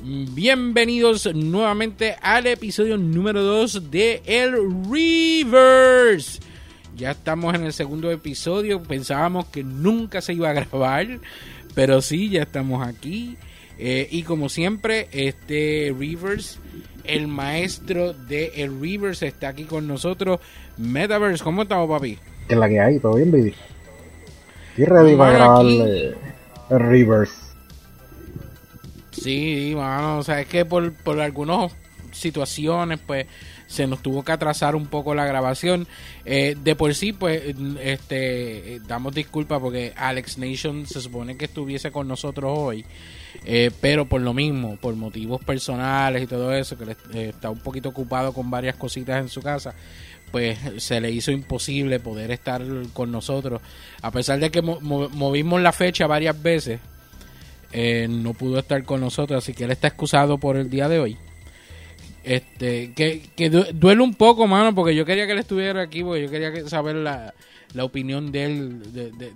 Bienvenidos nuevamente al episodio número 2 de El Reverse. Ya estamos en el segundo episodio. Pensábamos que nunca se iba a grabar, pero sí, ya estamos aquí. Eh, y como siempre, este Reverse, el maestro de El Reverse, está aquí con nosotros. Metaverse, ¿cómo estamos, papi? ¿Qué es la que hay? ¿Todo bien, baby? Estoy ready para grabarle el Reverse. Sí, mano, o sea, es que por, por algunas situaciones, pues, se nos tuvo que atrasar un poco la grabación. Eh, de por sí, pues, este, damos disculpas porque Alex Nation se supone que estuviese con nosotros hoy, eh, pero por lo mismo, por motivos personales y todo eso, que eh, está un poquito ocupado con varias cositas en su casa, pues se le hizo imposible poder estar con nosotros. A pesar de que movimos la fecha varias veces, eh, no pudo estar con nosotros, así que él está excusado por el día de hoy. Este, que, que duele un poco, mano, porque yo quería que él estuviera aquí, porque yo quería saber la, la opinión de él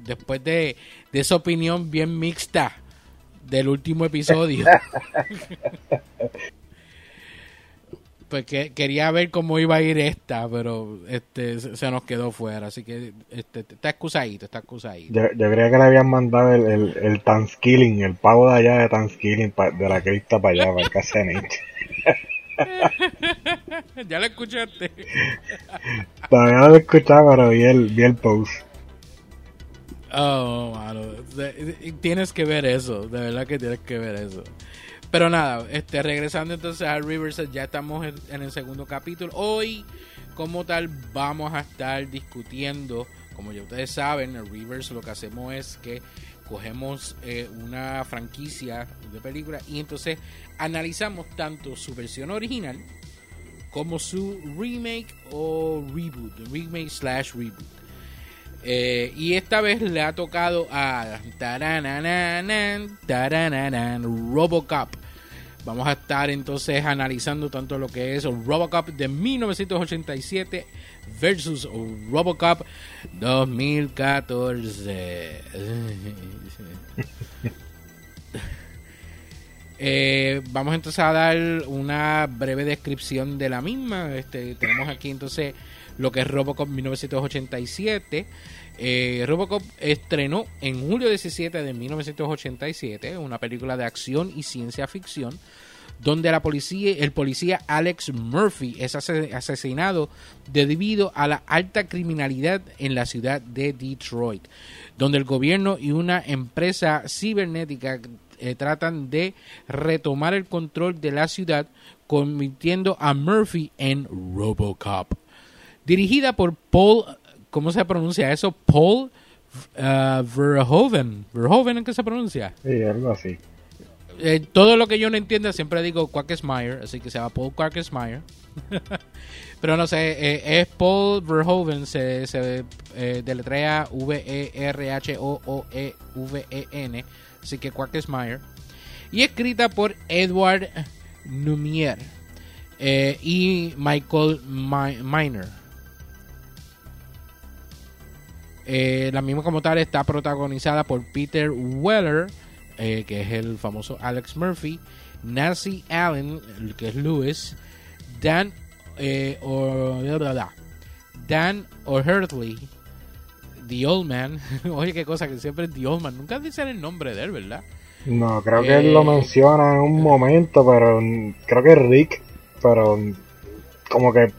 después de, de esa opinión bien mixta del último episodio. pues que quería ver cómo iba a ir esta, pero este se nos quedó fuera, así que este, está excusadito, está excusadito. Yo, yo creía que le habían mandado el, el, el Thanksgiving, el pago de allá de Thanksgiving de la crista para allá, para el Casenich. ya lo escuchaste. Todavía no lo escuchaba, pero vi el, vi el post. Oh, mano. Tienes que ver eso, de verdad que tienes que ver eso. Pero nada, este, regresando entonces a Rivers, ya estamos en, el segundo capítulo. Hoy, como tal, vamos a estar discutiendo, como ya ustedes saben, en Rivers lo que hacemos es que cogemos eh, una franquicia de película y entonces analizamos tanto su versión original como su remake o reboot, remake slash reboot. Eh, y esta vez le ha tocado a Robocop. Vamos a estar entonces analizando tanto lo que es Robocop de 1987 versus Robocop 2014. Eh, vamos entonces a dar una breve descripción de la misma. Este, tenemos aquí entonces lo que es Robocop 1987. Eh, Robocop estrenó en julio 17 de 1987 una película de acción y ciencia ficción donde la policía, el policía Alex Murphy es asesinado debido a la alta criminalidad en la ciudad de Detroit, donde el gobierno y una empresa cibernética eh, tratan de retomar el control de la ciudad, convirtiendo a Murphy en Robocop dirigida por Paul, ¿cómo se pronuncia eso? Paul uh, Verhoeven. ¿Verhoeven en qué se pronuncia? Sí, algo así. Eh, todo lo que yo no entiendo siempre digo Quackesmeyer, así que se llama Paul Quackesmeyer. Pero no sé, eh, es Paul Verhoeven, se, se eh, deletrea V-E-R-H-O-O-E-V-E-N, así que Quackesmeyer. Y escrita por Edward Numier eh, y Michael Miner. Eh, la misma como tal está protagonizada por Peter Weller, eh, que es el famoso Alex Murphy, Nancy Allen, que es Lewis, Dan eh, o, Dan O'Hurtley, The Old Man. Oye, qué cosa que siempre es The Old Man. Nunca dicen el nombre de él, ¿verdad? No, creo que él lo menciona en un momento, pero creo que es Rick, pero como que,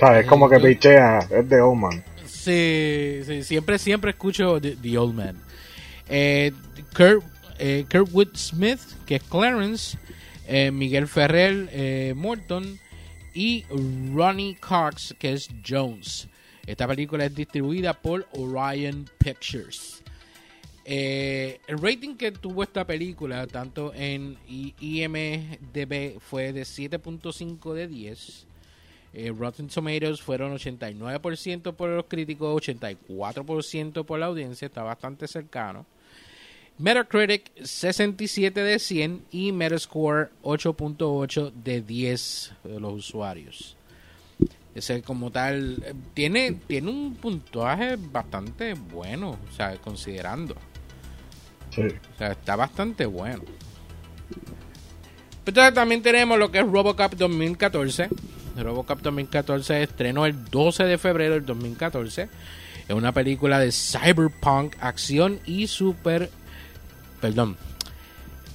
¿sabes? Como que pichea, es The Old Man. Siempre, siempre escucho The, Old Man. Eh, Kurt, eh, Smith, que es Clarence, eh, Miguel Ferrer, eh, Morton y Ronnie Cox, que es Jones. Esta película es distribuida por Orion Pictures. el rating que tuvo esta película, tanto en IMDB, fue de 7.5 de 10 eh, Rotten Tomatoes fueron 89% por los críticos, 84% por la audiencia, está bastante cercano. Metacritic 67 de 100 y Metascore 8.8 de 10 de los usuarios. Ese como tal eh, tiene tiene un puntaje bastante bueno, o sea, considerando. Sí. O sea, está bastante bueno. Entonces también tenemos lo que es Robocop 2014. Robocop 2014 estrenó el 12 de febrero del 2014. Es una película de cyberpunk, acción y super... Perdón.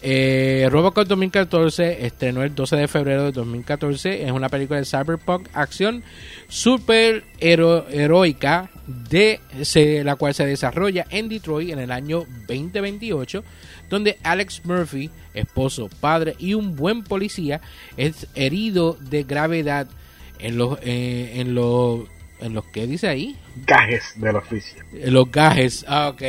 Eh, Robocop 2014 estrenó el 12 de febrero de 2014. Es una película de cyberpunk, acción super heroica de la cual se desarrolla en Detroit en el año 2028, donde Alex Murphy, esposo, padre y un buen policía, es herido de gravedad en los eh, en los en los que dice ahí gajes del oficio. Los gajes, ah, ok.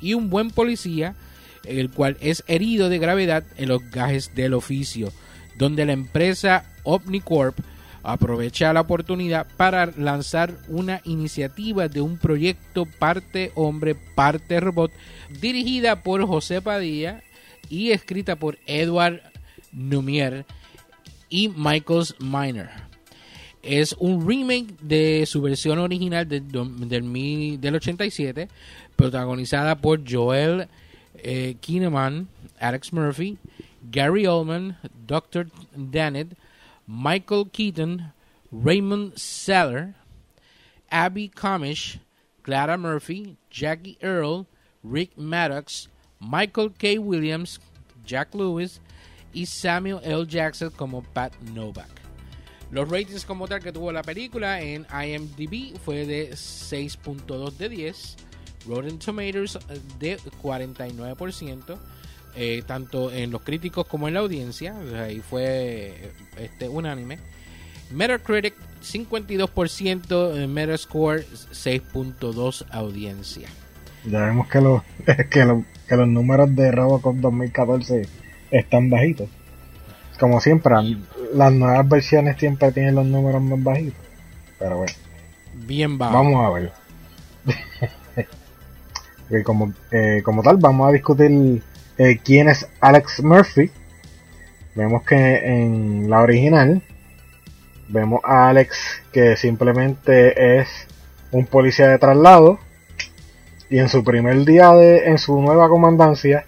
Y un buen policía, el cual es herido de gravedad en los gajes del oficio, donde la empresa OmniCorp aprovecha la oportunidad para lanzar una iniciativa de un proyecto parte hombre, parte robot, dirigida por José Padilla y escrita por Edward Numier y Michael Miner. Es un remake de su versión original del, del, 87, protagonizada por Joel eh, Kinnaman, Alex Murphy, Gary Oldman, Dr. Dannett, Michael Keaton, Raymond Seller, Abby Comish, Clara Murphy, Jackie Earl, Rick Maddox, Michael K. Williams, Jack Lewis y Samuel L. Jackson como Pat Novak. Los ratings como tal que tuvo la película en IMDb fue de 6.2 de 10, Rotten Tomatoes de 49%, eh, tanto en los críticos como en la audiencia, ahí fue este, unánime. Metacritic 52%, Metascore 6.2 audiencia. Ya vemos que los, que, que los números de Robocop 2014 están bajitos. Como siempre, las nuevas versiones siempre tienen los números más bajitos. Pero bueno. Bien bajo. Vamos a ver. como, eh, como tal, vamos a discutir eh, quién es Alex Murphy. Vemos que en la original vemos a Alex que simplemente es un policía de traslado y en su primer día de en su nueva comandancia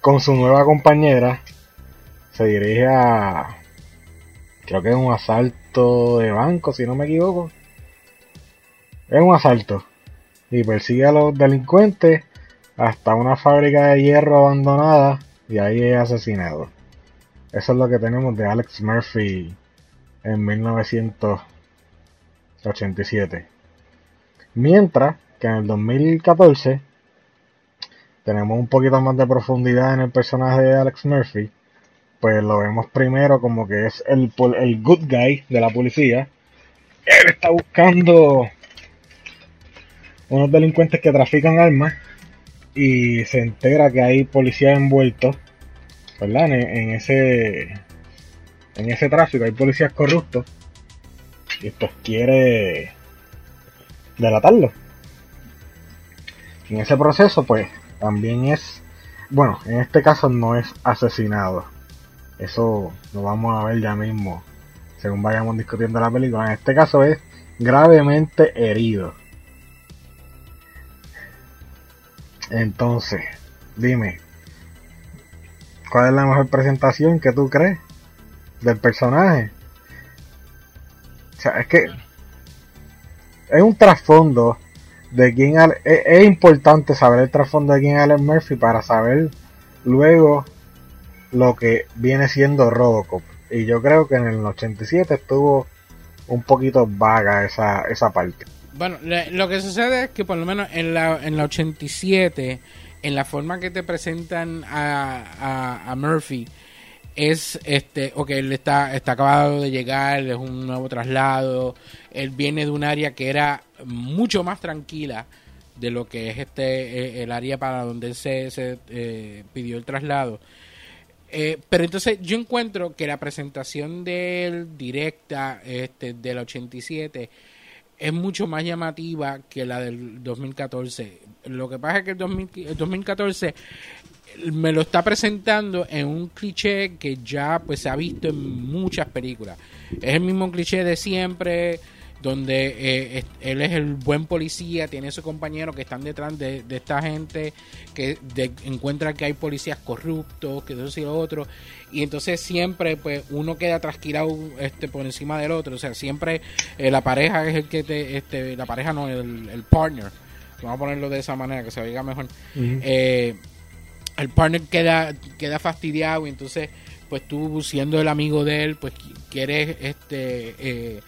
con su nueva compañera se dirige a creo que es un asalto de banco si no me equivoco es un asalto y persigue a los delincuentes hasta una fábrica de hierro abandonada y ahí es asesinado. Eso es lo que tenemos de Alex Murphy en 1987. Mientras que en el 2014 tenemos un poquito más de profundidad en el personaje de Alex Murphy, pues lo vemos primero como que es el, el good guy de la policía. Él está buscando unos delincuentes que trafican armas y se entera que hay policías envueltos, ¿verdad? En, ese en ese tráfico hay policías corruptos y pues quiere delatarlo. En ese proceso, pues también es, bueno, en este caso no es asesinado. Eso lo vamos a ver ya mismo, según vayamos discutiendo la película. En este caso es gravemente herido. Entonces, dime, ¿cuál es la mejor presentación que tú crees del personaje? O sea, es que es un trasfondo de quién es, importante saber el trasfondo de quién es Murphy para saber luego lo que viene siendo Robocop. Y yo creo que en el 87 estuvo un poquito vaga esa, esa parte. Bueno, lo que sucede es que por lo menos en la, en la 87, en la forma que te presentan a, a, Murphy, es este, ok, él está, está acabado de llegar, es un nuevo traslado, él viene de un área que era mucho más tranquila de lo que es este eh, el área para donde él se, se eh, pidió el traslado. Eh, pero entonces yo encuentro que la presentación de él directa este, del 87 es mucho más llamativa que la del 2014. Lo que pasa es que el, 2014 me lo está presentando en un cliché que ya pues se ha visto en muchas películas. Es el mismo cliché de siempre, donde eh, él es el buen policía, tiene su compañero que están detrás de, esta gente, que encuentra que hay policías corruptos, que eso y lo otro, y entonces siempre pues uno queda trasquilado este, por encima del otro, o sea, siempre eh, la pareja es el que te, este, la pareja no, el, el partner, vamos a ponerlo de esa manera, que se oiga mejor, eh, el partner queda, queda fastidiado y entonces pues tú siendo el amigo de él, pues quieres este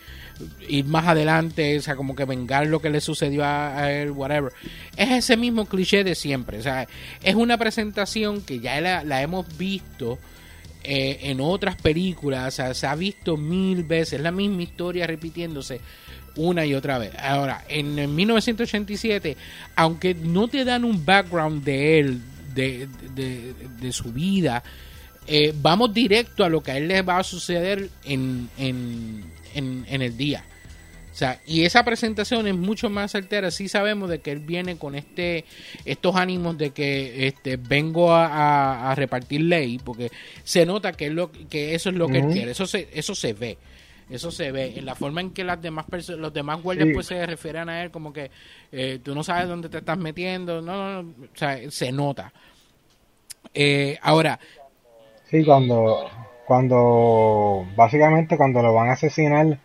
ir más adelante, o sea, como que vengar lo que le sucedió a, él, whatever. Es ese mismo cliché de siempre, o sea, es una presentación que ya la, hemos visto eh, en otras películas, o sea, se ha visto mil veces, la misma historia repitiéndose una y otra vez. Ahora, en, 1987, aunque no te dan un background de él, de, de, su vida, eh, vamos directo a lo que a él le va a suceder en, en, en, el día. O sea, y esa presentación es mucho más certera. Sí sabemos de que él viene con este estos ánimos de que este vengo a, repartir ley, porque se nota que, lo, que eso es lo que él quiere. Eso se, eso se ve. Eso se ve en la forma en que las demás los demás guardias pues se refieren a él como que eh, tú no sabes dónde te estás metiendo. No, no, o sea, se nota. Eh, ahora. Sí, cuando cuando básicamente cuando lo van a asesinar,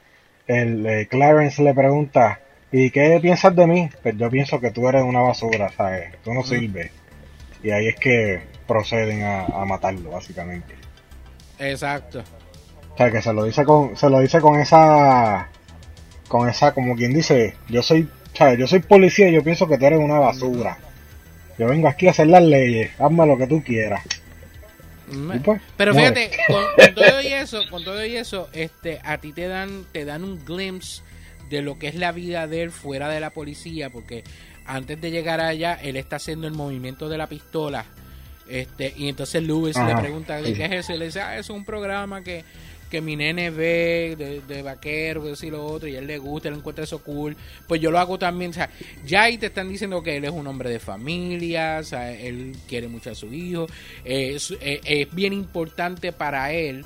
el eh, Clarence le pregunta, ¿y qué piensas de mí? Pues yo pienso que tú eres una basura, ¿sabes? Tú no sirves. Y ahí es que proceden a, matarlo, básicamente. Exacto. O sea, que se lo dice con, se lo dice con esa, con esa, como quien dice, yo soy, ¿sabes? Yo soy policía y yo pienso que tú eres una basura. Yo vengo aquí a hacer las leyes, hazme lo que tú quieras. Pues, pero fíjate, con, todo y eso, con todo y eso, este, a ti te dan, te dan un glimpse de lo que es la vida de él fuera de la policía, porque antes de llegar allá, él está haciendo el movimiento de la pistola. Este, y entonces Lewis le pregunta, ¿qué es eso? Y le dice, ah, es un programa que que mi nene ve de, vaquero, y lo otro, y él le gusta, él encuentra eso cool, pues yo lo hago también. O sea, ya ahí te están diciendo que él es un hombre de familia, él quiere mucho a su hijo, es, eh, es, bien importante para él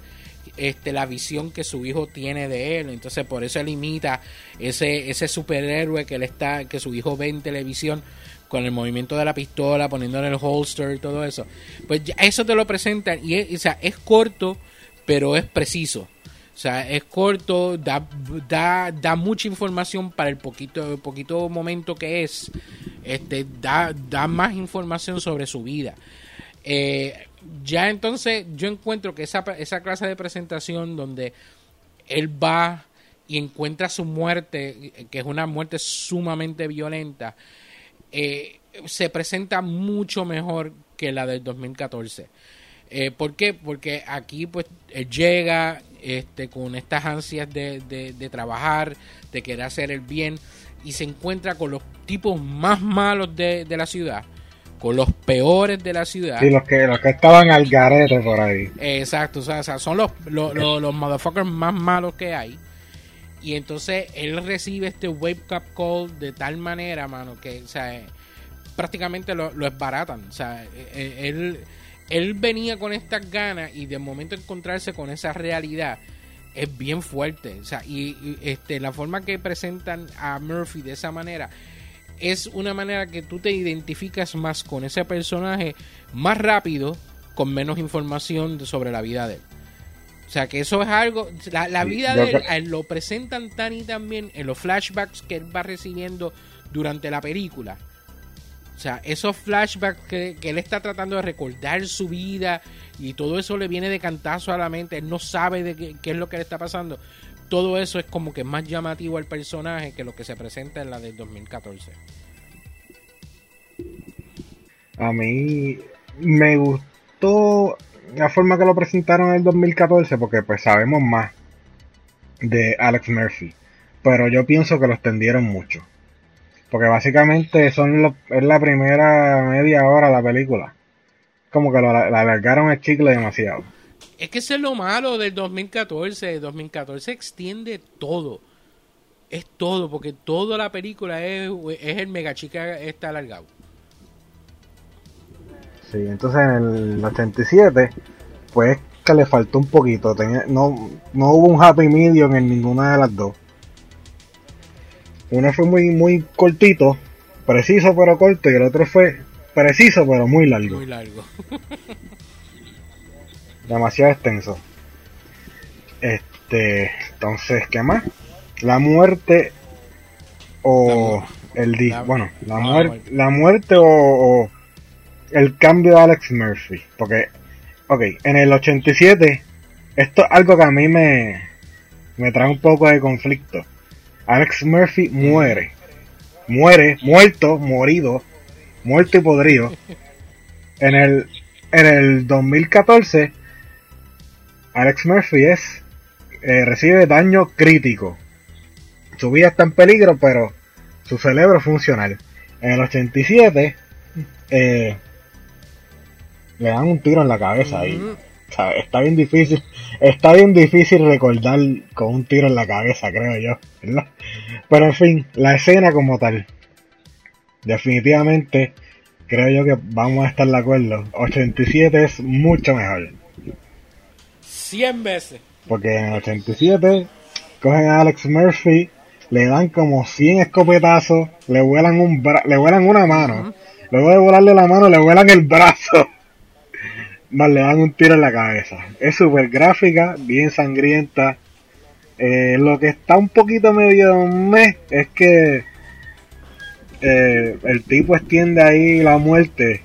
este, la visión que su hijo tiene de él. Entonces, por eso él imita ese, ese superhéroe que él está, que su hijo ve en televisión con el movimiento de la pistola, poniéndole el holster y todo eso. Pues ya eso te lo presentan y es, o sea, es corto pero es preciso. O sea, es corto, da, da, da mucha información para el poquito, poquito momento que es. Este, da, da más información sobre su vida. Eh, ya entonces yo encuentro que esa, esa clase de presentación donde él va y encuentra su muerte, que es una muerte sumamente violenta, eh, se presenta mucho mejor que la del 2014. Eh, ¿Por qué? Porque aquí pues él llega este, con estas ansias de, de, trabajar, de querer hacer el bien y se encuentra con los tipos más malos de, la ciudad, con los peores de la ciudad. Sí, los que, los que estaban al garete por ahí. Exacto, o sea, son los, los, los, motherfuckers más malos que hay. Y entonces él recibe este wake up call de tal manera, mano, que o sea, prácticamente lo, lo esbaratan. O sea, e, e, él él venía con estas ganas y de momento encontrarse con esa realidad es bien fuerte. O sea, y, este, la forma que presentan a Murphy de esa manera es una manera que tú te identificas más con ese personaje más rápido, con menos información sobre la vida de él. O sea, que eso es algo. La, vida de él, lo presentan tan y tan bien en los flashbacks que él va recibiendo durante la película o sea, esos flashbacks que, él está tratando de recordar su vida y todo eso le viene de cantazo a la mente, él no sabe de qué, es lo que le está pasando. Todo eso es como que más llamativo al personaje que lo que se presenta en la del 2014. A mí me gustó la forma que lo presentaron en el 2014 porque pues sabemos más de Alex Murphy. Pero yo pienso que lo extendieron mucho. Porque básicamente son es la primera media hora de la película. Como que la, alargaron el chicle demasiado. Es que eso es lo malo del 2014. El 2014 extiende todo. Es todo, porque toda la película es, es el mega chica está alargado. Sí, entonces en el 87, pues que le faltó un poquito. no, no hubo un happy medium en ninguna de las dos. Uno fue muy, muy cortito, preciso pero corto, y el otro fue preciso pero muy largo. Muy largo. Demasiado extenso. Este, entonces, ¿qué más? La muerte o el di la- bueno, la, la muer- muerte. la muerte o, o el cambio de Alex Murphy, porque ok, en el 87 esto es algo que a mí me me trae un poco de conflicto. Alex Murphy muere. Muere, muerto, morido, muerto y podrido. En el en el 2014 Alex Murphy es eh, recibe daño crítico. Su vida está en peligro, pero su cerebro es funcional. En el 87 eh, le dan un tiro en la cabeza y Está bien difícil, está bien difícil recordar con un tiro en la cabeza, creo yo, ¿verdad? Pero en fin, la escena como tal, definitivamente creo yo que vamos a estar de acuerdo. 87 es mucho mejor. 100 veces. Porque en el 87 cogen a Alex Murphy, le dan como 100 escopetazos, le vuelan un bra- le vuelan una mano, luego de volarle la mano le vuelan el brazo, más le dan un tiro en la cabeza. Es súper gráfica, bien sangrienta. Eh, lo que está un poquito medio meh es que eh, el tipo extiende ahí la muerte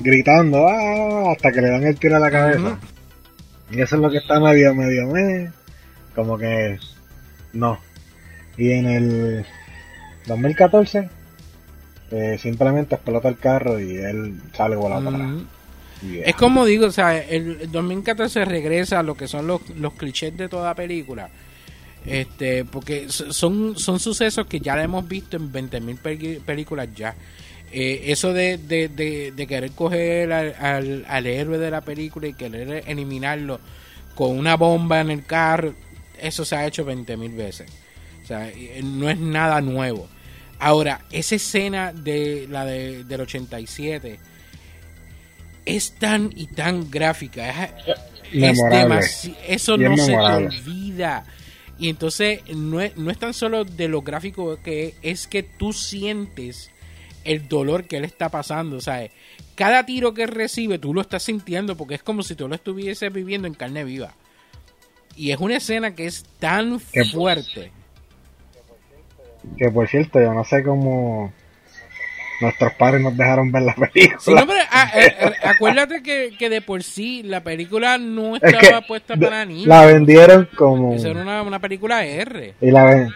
gritando "Ah", hasta que le dan el tiro a la cabeza. Y eso es lo que está medio, medio, meh. Como que no. Y en el 2014 eh, simplemente explota el carro y él sale volando para atrás. Es como digo, o sea, el el 2014 regresa a lo que son los, los clichés de toda película. Este, porque son, son sucesos que ya hemos visto en 20.000 peli- películas ya. Eh, eso de, de, de, querer coger al, al, al héroe de la película y querer eliminarlo con una bomba en el carro, eso se ha hecho 20.000 veces. O sea, eh, no es nada nuevo. Ahora, esa escena de la de, del 87 es tan y tan gráfica. Es, es eso no se te olvida. Y entonces no es, no es tan solo de lo gráfico que es que tú sientes el dolor que él está pasando, ¿sabes? Cada tiro que recibe tú lo estás sintiendo porque es como si tú lo estuvieses viviendo en carne viva. Y es una escena que es tan fuerte. Que por cierto, yo no sé cómo nuestros padres nos dejaron ver la película. Sí, no, pero, ah, eh, eh, acuérdate que, que de por sí la película no Es estaba que puesta para niños. la vendieron como Esa era una, una película R. y la ven-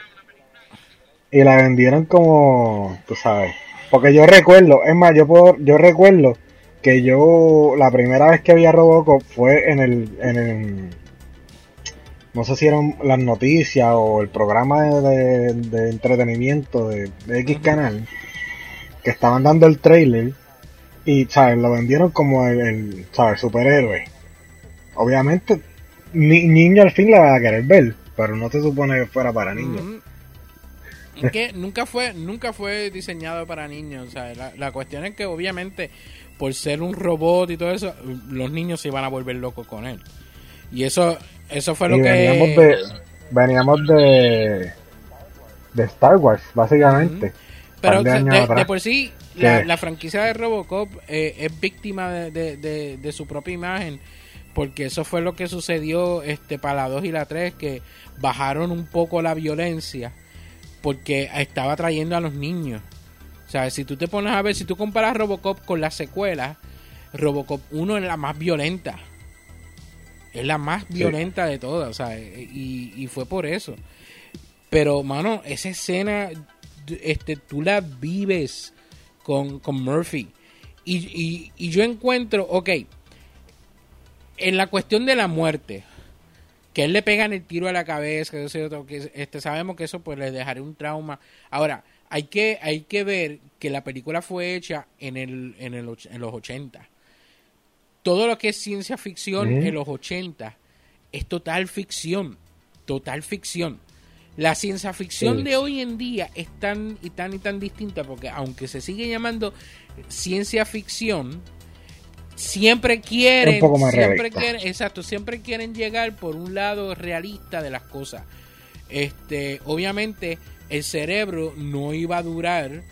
y la vendieron como tú sabes porque yo recuerdo es más yo puedo yo recuerdo que yo la primera vez que vi a Robocop fue en el en el no sé si eran las noticias o el programa de, de- de entretenimiento de, de X canal que estaban dando el trailer y sabes lo vendieron como el, el sabes superhéroe obviamente ni, niño al fin la va a querer ver pero no se supone que fuera para niños. Es que nunca fue, nunca fue diseñado para niños. O sea, la, la cuestión es que obviamente por ser un robot y todo eso, los niños se iban a volver locos con él. Y eso, eso fue lo y que veníamos de veníamos de de Star Wars básicamente de de, por sí, la, franquicia de Robocop eh, es víctima de, de- su propia imagen. Porque eso fue lo que sucedió este, para la 2 y la 3, que bajaron un poco la violencia. Porque estaba atrayendo a los niños. O sea, si tú te pones a ver, si tú comparas Robocop con la secuela, Robocop 1 es la más violenta. Es la más violenta de todas, o sea, y, y fue por eso. Pero, mano, esa escena, este, tú la vives con, con Murphy. Y, y, y yo encuentro, ok, en la cuestión de la muerte, que él le pegan el tiro a la cabeza, que, eso que este, sabemos que eso pues le dejará un trauma. Ahora, hay que, hay que ver que la película fue hecha en, el, en, el, en los 80. Todo lo que es ciencia ficción en los 80 es total ficción. Total ficción. La ciencia ficción Sí. de hoy en día es tan y tan y tan distinta porque aunque se sigue llamando ciencia ficción, siempre quieren, Un poco más siempre quieren, exacto, siempre quieren llegar por un lado realista de las cosas. Este, obviamente, el cerebro no iba a durar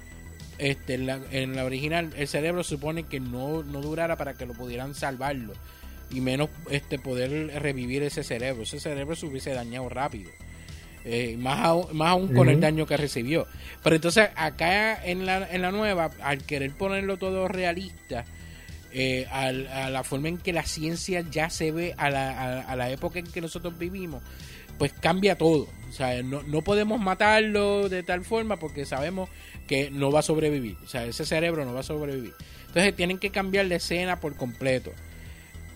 este, en, la, en la original el cerebro supone que no, no durara para que lo pudieran salvarlo y menos este poder revivir ese cerebro ese cerebro se hubiese dañado rápido eh, más, aún, más aún con el daño que recibió pero entonces acá en la, en la nueva al querer ponerlo todo realista eh, a, la forma en que la ciencia ya se ve a la, a la época en que nosotros vivimos pues cambia todo. O sea, no, no, podemos matarlo de tal forma porque sabemos que no va a sobrevivir. O sea, ese cerebro no va a sobrevivir. Entonces tienen que cambiar la escena por completo.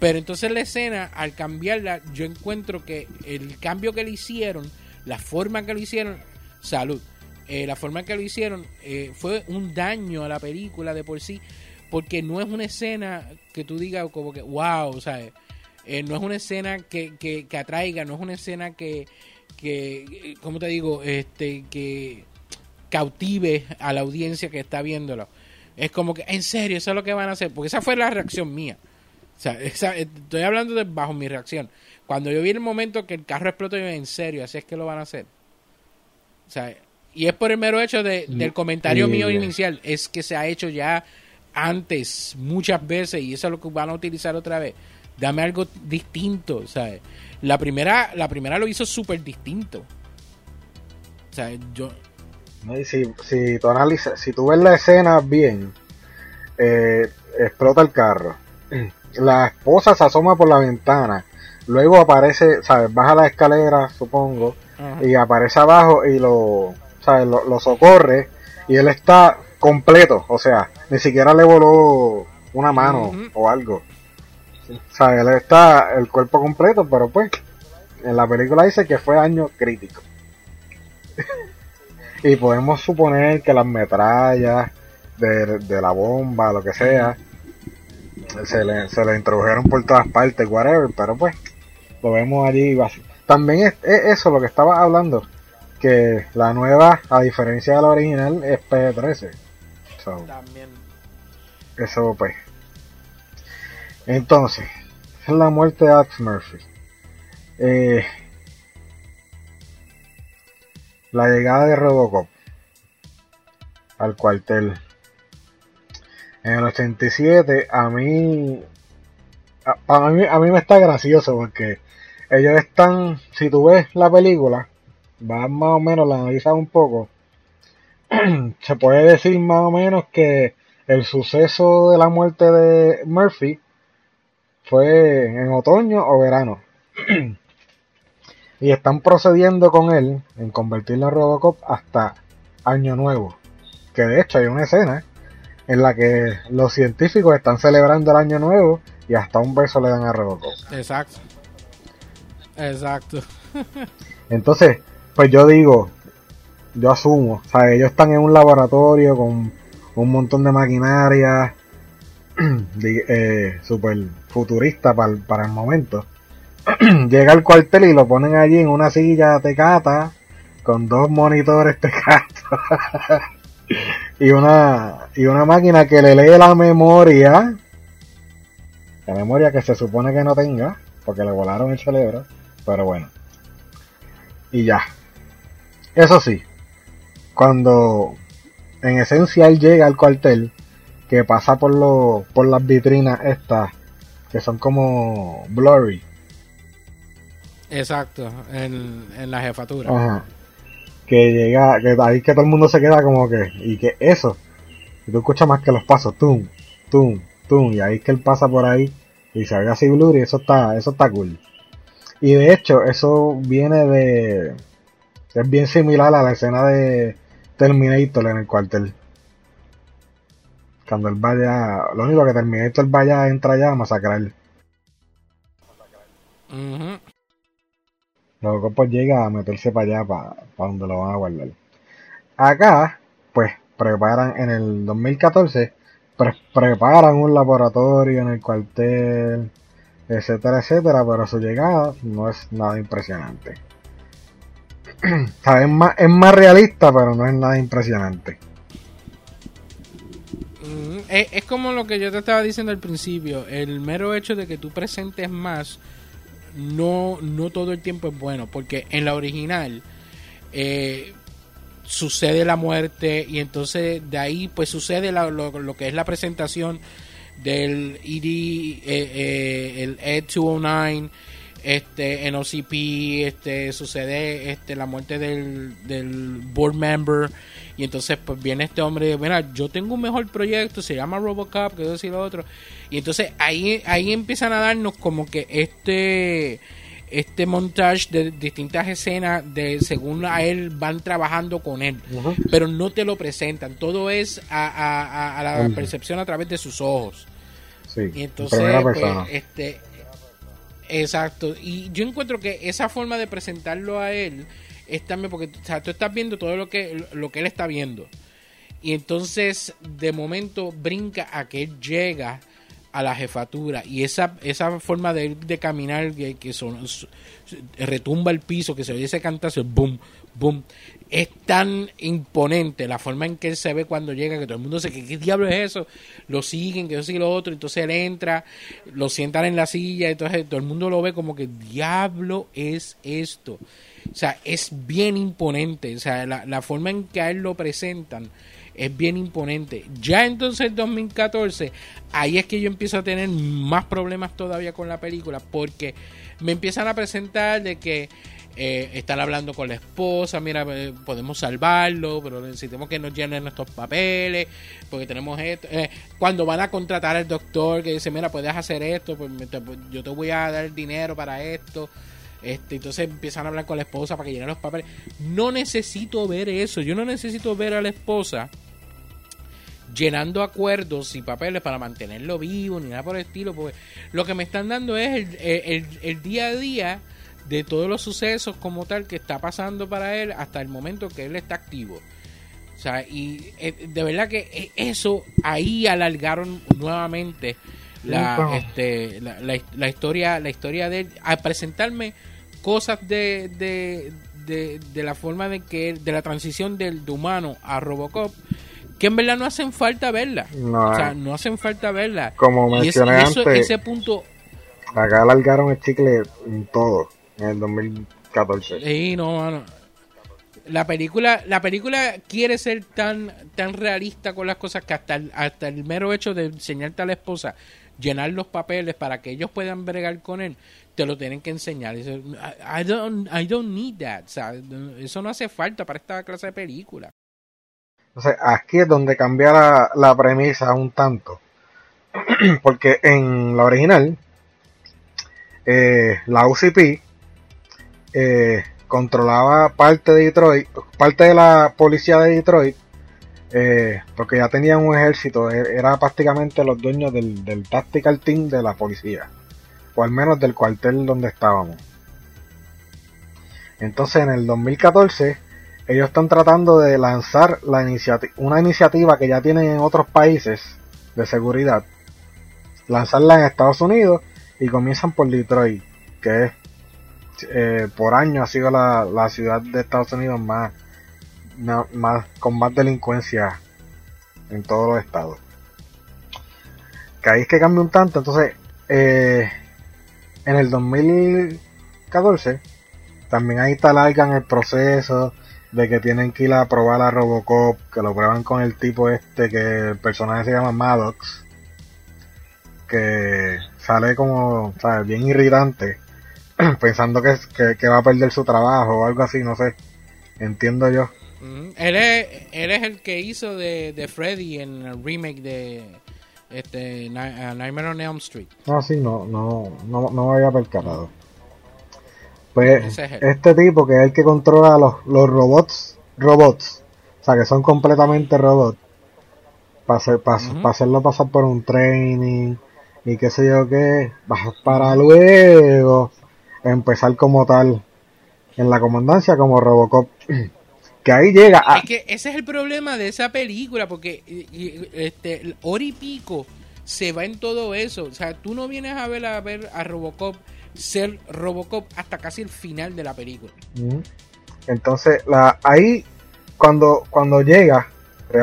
Pero entonces la escena, al cambiarla, yo encuentro que el cambio que le hicieron, la forma que lo hicieron, salud, eh, la forma que lo hicieron eh, fue un daño a la película de por sí, porque no es una escena que tú digas como que, wow, sea, eh, no es una escena que, que, atraiga, no es una escena que, que, ¿cómo te digo? Este, que cautive a la audiencia que está viéndolo. Es como que, en serio, eso es lo que van a hacer. Porque esa fue la reacción mía. O sea, estoy hablando de bajo mi reacción. Cuando yo vi el momento que el carro explotó, yo en serio, así es que lo van a hacer. O sea, y es por el mero hecho de, del comentario mío inicial, es que se ha hecho ya antes, muchas veces, y eso es lo que van a utilizar otra vez dame algo distinto, ¿sabes? La primera, la primera lo hizo súper distinto. O sea, yo... Si, si tú analizas, si tú ves la escena bien, eh, explota el carro. La esposa se asoma por la ventana. Luego aparece, ¿sabes? Baja la escalera, supongo, y aparece abajo y lo, ¿sabes? Lo, socorre. Y él está completo, o sea, ni siquiera le voló una mano o algo. O sea, él está el cuerpo completo, pero pues en la película dice que fue año crítico. y podemos suponer que las metrallas de, la bomba, lo que sea, se le, se le introdujeron por todas partes, whatever, pero pues lo vemos allí. También es, eso lo que estaba hablando, que la nueva, a diferencia de la original, es P13. También. Eso pues entonces, es la muerte de Alex Murphy. Eh, la llegada de Robocop al cuartel. En el 87, a mí, a, mí, a mí me está gracioso porque ellos están, si tú ves la película, vas más o menos, la analizas un poco, se puede decir más o menos que el suceso de la muerte de Murphy fue en otoño o verano. y están procediendo con él en convertirlo en Robocop hasta Año Nuevo. Que de hecho hay una escena en la que los científicos están celebrando el Año Nuevo y hasta un beso le dan a Robocop. Exacto. Exacto. Entonces, pues yo digo, yo asumo, o sea, ellos están en un laboratorio con un montón de maquinaria, eh, super futurista para, el momento. Llega al cuartel y lo ponen allí en una silla tecata con dos monitores tecata y una y una máquina que le lee la memoria la memoria que se supone que no tenga porque le volaron el cerebro pero bueno y ya eso sí cuando en esencia él llega al cuartel que pasa por lo, por las vitrinas estas que son como blurry. Exacto, en, en la jefatura. Ajá. Que llega, que ahí que todo el mundo se queda como que, y que eso, y tú escuchas más que los pasos, tum, tum, tum, y ahí que él pasa por ahí y se ve así blurry, eso está, eso está cool. Y de hecho, eso viene de, es bien similar a la escena de Terminator en el cuartel. Cuando él vaya, lo único que él vaya, entra ya a masacrar. Luego pues llega a meterse para allá, para, donde lo van a guardar. Acá, pues preparan en el 2014, preparan un laboratorio en el cuartel, etcétera, etcétera, pero su llegada no es nada impresionante. es, más, es más realista, pero no es nada impresionante. Es, como lo que yo te estaba diciendo al principio. El mero hecho de que tú presentes más, no, no todo el tiempo es bueno. Porque en la original, eh, sucede la muerte y entonces de ahí pues sucede lo, lo, que es la presentación del ED, eh, eh, el ED 209 este en OCP este sucede este la muerte del, del board member. Y entonces pues viene este hombre mira yo tengo un mejor proyecto se llama Robocop que decir lo otro y entonces ahí ahí empiezan a darnos como que este este montage de distintas escenas de según a él van trabajando con él. Pero no te lo presentan. Todo es a, a, la percepción a través de sus ojos. Sí, y entonces pues, este exacto. Y yo encuentro que esa forma de presentarlo a él es también porque o tú estás viendo todo lo que lo que él está viendo. Y entonces de momento brinca a que él llega a la jefatura y esa, esa forma de, de caminar que, son, retumba el piso, que se oye ese cantazo, boom, boom, es tan imponente la forma en que él se ve cuando llega, que todo el mundo dice, ¿qué, qué diablo es eso? Lo siguen, que eso y lo otro, entonces él entra, lo sientan en la silla, entonces todo el mundo lo ve como que diablo es esto. O sea, es bien imponente, o sea, la, la forma en que a él lo presentan es bien imponente. Ya entonces en 2014, ahí es que yo empiezo a tener más problemas todavía con la película, porque me empiezan a presentar de que eh, están hablando con la esposa, mira, eh, podemos salvarlo, pero necesitamos que nos llenen nuestros papeles, porque tenemos esto. Eh, cuando van a contratar al doctor que dice, mira, puedes hacer esto, pues, pues yo te voy a dar dinero para esto. Este, entonces empiezan a hablar con la esposa para que llenen los papeles. No necesito ver eso. Yo no necesito ver a la esposa llenando acuerdos y papeles para mantenerlo vivo ni nada por el estilo. Porque lo que me están dando es el, día a día de todos los sucesos como tal que está pasando para él hasta el momento que él está activo. O sea, y eh, de verdad que eh, eso ahí alargaron nuevamente la, este, la, historia la historia de él a presentarme cosas de, de, de, la forma de que de la transición del de humano a Robocop que en verdad no hacen falta verla. No, o sea, eh. no hacen falta verla. Como mencioné antes, ese punto... Acá alargaron el chicle en todo, en el 2014. Sí, no, mano. La película, la película quiere ser tan, tan realista con las cosas que hasta el, hasta el mero hecho de enseñarte a la esposa llenar los papeles para que ellos puedan bregar con él, te lo tienen que enseñar. I don't, I don't need that. O sea, eso no hace falta para esta clase de película. Entonces, aquí es donde cambia la, premisa un tanto. Porque en la original, eh, la UCP eh, controlaba parte de Detroit, parte de la policía de Detroit, eh, porque ya tenían un ejército, e, era prácticamente los dueños del, tactical team de la policía, o al menos del cuartel donde estábamos. Entonces en el 2014 ellos están tratando de lanzar la una iniciativa que ya tienen en otros países de seguridad, lanzarla en Estados Unidos y comienzan por Detroit, que es eh, por año ha sido la, la, ciudad de Estados Unidos más, más con más delincuencia en todos los estados. Que ahí es que cambia un tanto, entonces eh, en el 2014 también ahí está en el proceso de que tienen que ir a probar a Robocop, que lo prueban con el tipo este, que el personaje se llama Maddox, que sale como, ¿sabes? Bien irritante, pensando que, que, va a perder su trabajo o algo así, no sé, entiendo yo. Él, es, él es el que hizo de, de Freddy en el remake de este, Nightmare on Elm Street. Ah, sí, no, no, no, no me había percatado. Pues este tipo que es el que controla los, los robots, robots, o sea que son completamente robots, para hacerlo pasar por un training y qué sé yo qué, para luego empezar como tal en la comandancia como Robocop. que ahí llega a... Es que ese es el problema de esa película, porque este, Ori Pico se va en todo eso. O sea, tú no vienes a ver a ver a Robocop ser Robocop hasta casi el final de la película. Entonces, la, ahí, cuando, cuando llega,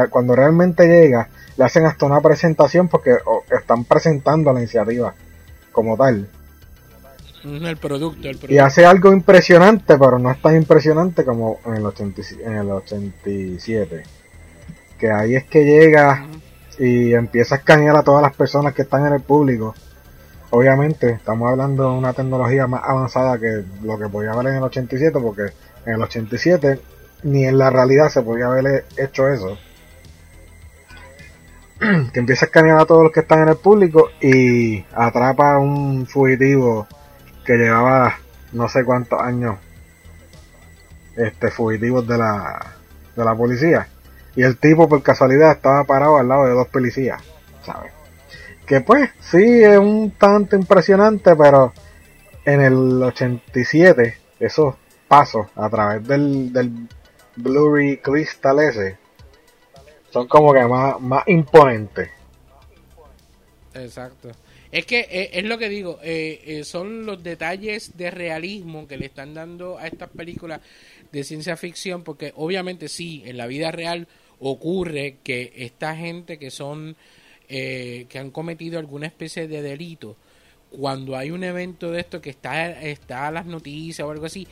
cuando realmente llega, le hacen hasta una presentación porque están presentando la iniciativa como tal. El producto, el producto. Y hace algo impresionante, pero no es tan impresionante como en el, 80, en el 87. Que ahí es que llega y empieza a escanear a todas las personas que están en el público. Obviamente, estamos hablando de una tecnología más avanzada que lo que podía haber en el 87, porque en el 87 ni en la realidad se podía haber hecho eso. que empieza a escanear a todos los que están en el público y atrapa a un fugitivo que llevaba no sé cuántos años este fugitivos de la de la policía. Y el tipo por casualidad estaba parado al lado de dos policías ¿sabes? que pues sí es un tanto impresionante pero en el 87 esos pasos a través del, del blurry crystal ese son como que más, más imponentes. Exacto es que eh, es lo que digo, eh, eh, son los detalles de realismo que le están dando a estas películas de ciencia ficción, porque obviamente sí, en la vida real ocurre que esta gente que son, que han cometido alguna especie de delito, cuando hay un evento de esto que está, está a las noticias o algo así,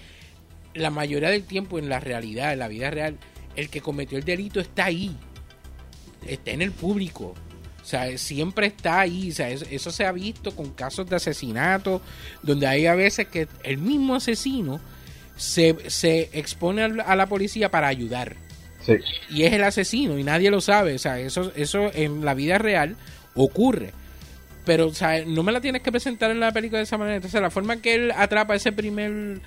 la mayoría del tiempo en la realidad, en la vida real, el que cometió el delito está ahí, está en el público, sea, siempre está ahí. O sea, eso, se ha visto con casos de asesinato, donde hay a veces que el mismo asesino se, se expone a la policía para ayudar. Sí. Y es el asesino y nadie lo sabe. O sea, eso, eso en la vida real ocurre. Pero, o sea, no me la tienes que presentar en la película de esa manera. Entonces, la forma que él atrapa a ese primer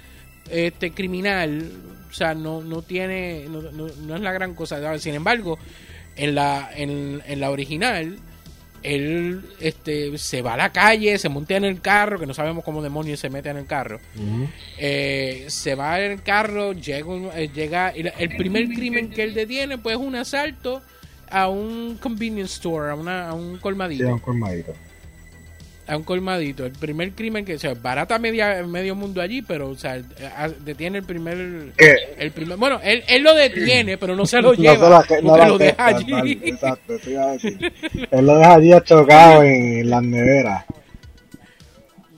este criminal, o sea, no, no tiene, no, no, es la gran cosa. Sin embargo, en la, en, en la original, él este, se va a la calle, se monta en el carro, que no sabemos cómo demonios se mete en el carro. Eh, se va en el carro, llega, eh, llega el primer crimen que él detiene, pues es un asalto a un convenience store, a, una, a un colmadito. a un colmadito a un colmadito. El primer crimen que, o sea, barata media, medio mundo allí, pero, o sea, detiene el primer. El primer bueno, él, él lo detiene, pero no se lo lleva. No, lo deja allí. exacto, él lo deja allí chocado en las neveras.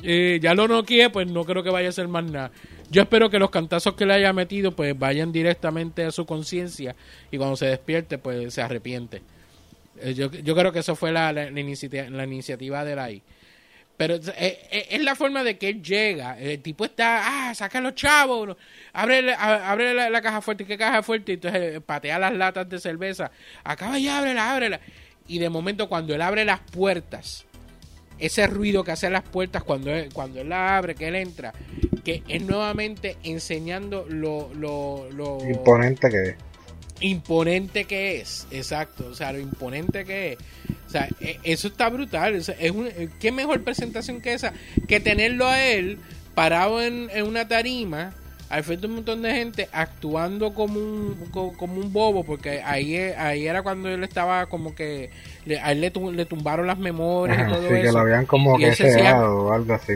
Eh, ya lo noqueé, pues no creo que vaya a ser más nada. Yo espero que los cantazos que le haya metido, pues vayan directamente a su conciencia y cuando se despierte, pues se arrepiente. Eh, yo, yo creo que eso fue la, la, iniciativa, la iniciativa de la I. Pero eh, eh, es, la forma de que él llega. El tipo está, ah, saca los chavos, abre, abre la, caja fuerte, ¿qué caja fuerte? Y entonces eh, patea las latas de cerveza. Acaba y ábrela, ábrela. Y de momento cuando él abre las puertas, ese ruido que hacen las puertas cuando él, cuando él la abre, que él entra, que es nuevamente enseñando lo, lo, lo imponente que es. Imponente que es, exacto, o sea, lo imponente que es sea, e, eso está brutal. Es un, eh, ¿Qué mejor presentación que esa? Que tenerlo a él parado en, una tarima al frente de un montón de gente actuando como un, como un bobo, porque ahí, ahí era cuando él estaba como que a él le, tumbaron las memorias y todo sí, que lo habían como que o algo así.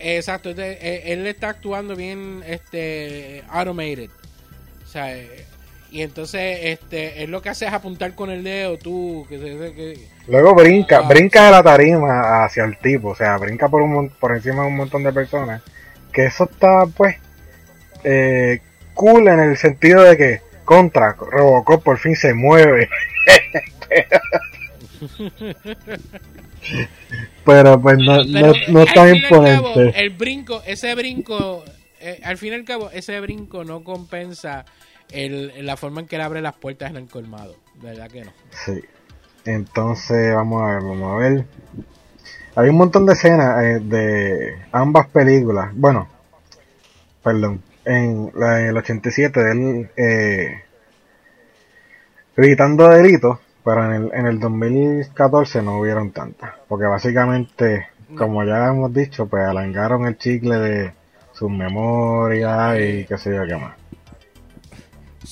Exacto, eh, él, está actuando bien este automated. O sea, y entonces este es lo que hace es apuntar con el dedo tú que, luego brinca ah. brinca de la tarima hacia el tipo o sea brinca por un por encima de un montón de personas que eso está pues eh, cool en el sentido de que contra Robocop por fin se mueve pero pues no, no, está imponente el brinco ese brinco eh, al fin y al cabo ese brinco no compensa el, la forma en que él abre las puertas en el colmado. verdad que no. Sí. Entonces, vamos a ver, vamos a ver. Hay un montón de escenas eh, de ambas películas. Bueno, perdón. En, la, en el 87 de él eh, evitando delitos, pero en el, en el 2014 no hubieron tantas. Porque básicamente, como ya hemos dicho, pues alangaron el chicle de sus memorias y qué sé yo qué más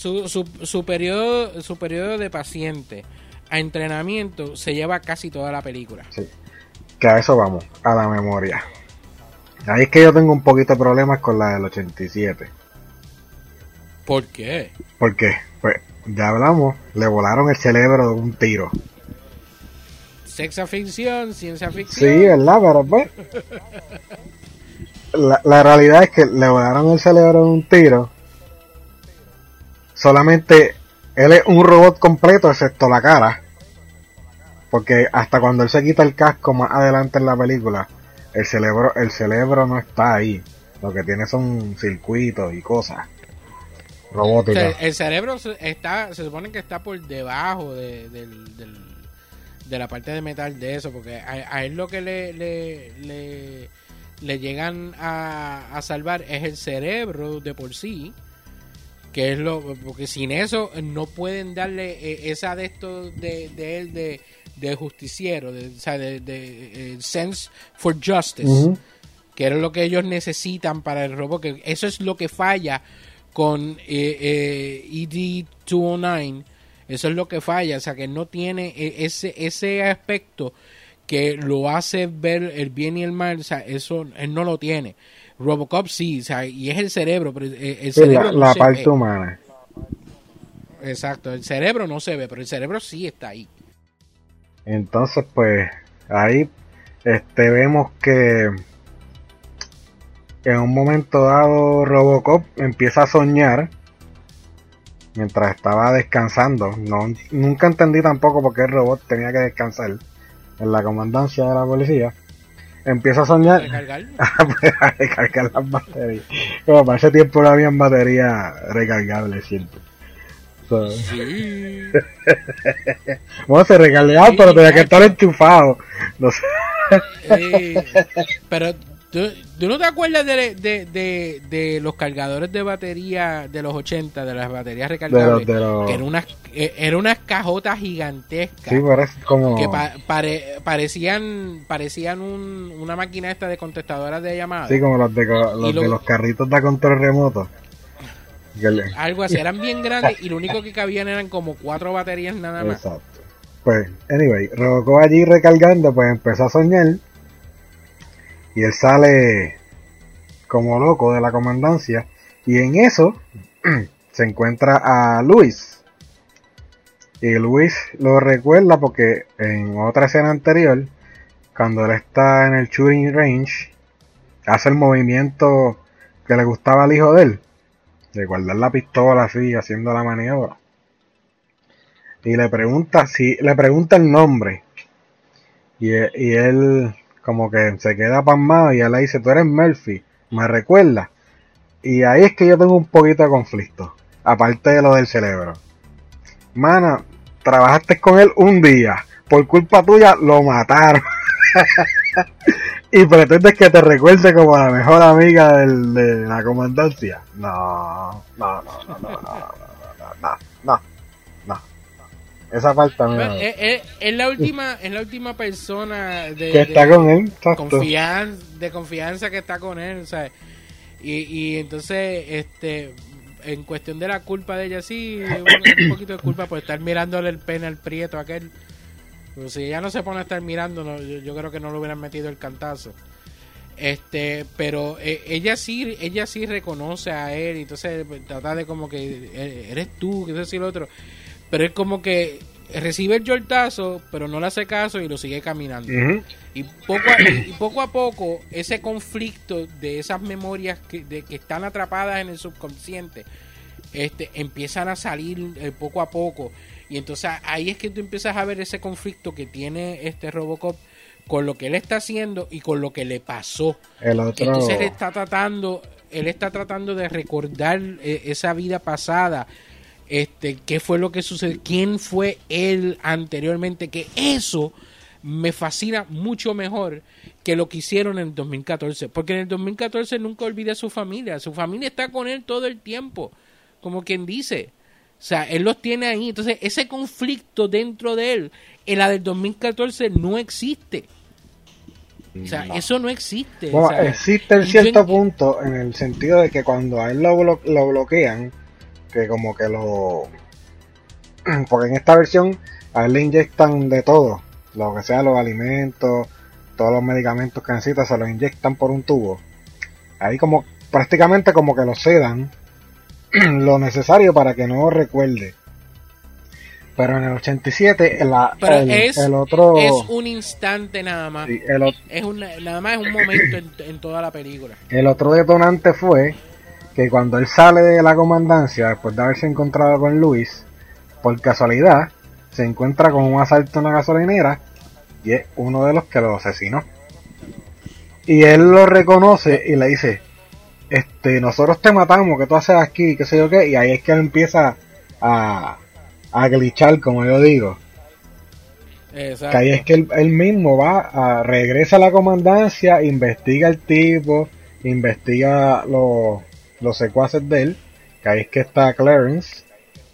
su, su, su, periodo, su periodo de paciente a entrenamiento se lleva casi toda la película. Sí. Que a eso vamos, a la memoria. Ahí es que yo tengo un poquito de problemas con la del 87. ¿Por qué? Porque, pues, ya hablamos, le volaron el cerebro de un tiro. Sexa ficción, ciencia ficción. Sí, ¿verdad? Pero pues. la, la realidad es que le volaron el cerebro de un tiro. Solamente él es un robot completo excepto la cara. Porque hasta cuando él se quita el casco más adelante en la película, el cerebro, el cerebro no está ahí. Lo que tiene son circuitos y cosas robóticas. el cerebro está, se supone que está por debajo de, de la parte de metal de eso, porque a, él lo que le, le, le, llegan a, a salvar es el cerebro de por sí que es lo porque sin eso no pueden darle eh, esa de esto de, de él de, de justiciero de, o sea, de, de, eh, sense for justice que es lo que ellos necesitan para el robot que eso es lo que falla con eh, ED 209 eso es lo que falla o sea que no tiene ese ese aspecto que lo hace ver el bien y el mal o sea eso él no lo tiene Robocop sí, o sea, y es el cerebro, pero el, cerebro la, parte humana. Exacto, el cerebro no se ve, pero el cerebro sí está ahí. Entonces, pues, ahí este vemos que en un momento dado Robocop empieza a soñar mientras estaba descansando. No, nunca entendí tampoco por qué el robot tenía que descansar en la comandancia de la policía empieza a soñar. ¿Recargar? a recargar las baterías. Como para ese tiempo no habían baterías recargables siempre. sí. bueno, se recargaba, pero tenía que estar enchufado. No sé. pero ¿Tú, no te acuerdas de, de, de, los cargadores de batería de los 80, de las baterías recargables? Que eran unas, eh, eran unas cajotas gigantescas. Sí, parece como... Que parecían parecían un, una máquina esta de contestadoras de llamadas. Sí, como los de los, de los carritos de control remoto. Algo así, eran bien grandes y lo único que cabían eran como cuatro baterías nada más. Exacto. Pues, anyway, Robocop allí recargando, pues empezó a soñar y él sale como loco de la comandancia. Y en eso se encuentra a Luis. Y Luis lo recuerda porque en otra escena anterior cuando él está en el shooting range hace el movimiento que le gustaba al hijo de él de guardar la pistola así haciendo la maniobra. Y le pregunta si le pregunta el nombre. Y, y él como que se queda pasmado y él le dice, tú eres Murphy, me recuerda. Y ahí es que yo tengo un poquito de conflicto, aparte de lo del cerebro. Mana, trabajaste con él un día, por culpa tuya lo mataron. y pretendes que te recuerde como la mejor amiga de la comandancia. No, no, no, no, no, no, no, no, no, esa falta es, la última es la última persona de, que está con él confianza, de confianza que está con él y, y entonces este en cuestión de la culpa de ella sí un, poquito de culpa por estar mirándole el pene al prieto aquel. Pues si ella no se pone a estar mirando yo, creo que no le hubieran metido el cantazo. Este pero eh, ella sí ella sí reconoce a él y entonces pues, trata de como que eh, eres tú que decir lo otro pero es como que recibe el yortazo, pero no le hace caso y lo sigue caminando. y, poco a, y poco a poco, ese conflicto de esas memorias que, de, que están atrapadas en el subconsciente, este, empiezan a salir eh, poco a poco. Y entonces ahí es que tú empiezas a ver ese conflicto que tiene este Robocop con lo que él está haciendo y con lo que le pasó. Entonces él está tratando, él está tratando de recordar eh, esa vida pasada este, qué fue lo que sucedió, quién fue él anteriormente, que eso me fascina mucho mejor que lo que hicieron en el 2014, porque en el 2014 nunca olvida a su familia, su familia está con él todo el tiempo, como quien dice, o sea, él los tiene ahí, entonces ese conflicto dentro de él, en la del 2014 no existe. O sea, eso no existe. existe en cierto punto en el sentido de que cuando a él lo, lo bloquean, que como que lo... Porque en esta versión a él le inyectan de todo, lo que sea los alimentos, todos los medicamentos que necesita, se los inyectan por un tubo. Ahí como prácticamente como que lo sedan lo necesario para que no recuerde. Pero en el 87, la, Pero el, es, el otro. es un instante nada más. sí, el, Es un, nada más es un momento en, en toda la película. el otro detonante fue que cuando él sale de la comandancia, después de haberse encontrado con Luis, por casualidad, se encuentra con un asalto en una gasolinera y es uno de los que lo asesinó. Y él lo reconoce y le dice, este, nosotros te matamos, ¿qué tú haces aquí? ¿Qué sé yo qué? Y ahí es que él empieza a, a glitchar, como yo digo. Exacto. Que ahí es que él, él mismo va, a, regresa a la comandancia, investiga el tipo, investiga los, los secuaces de él, que ahí es que está Clarence,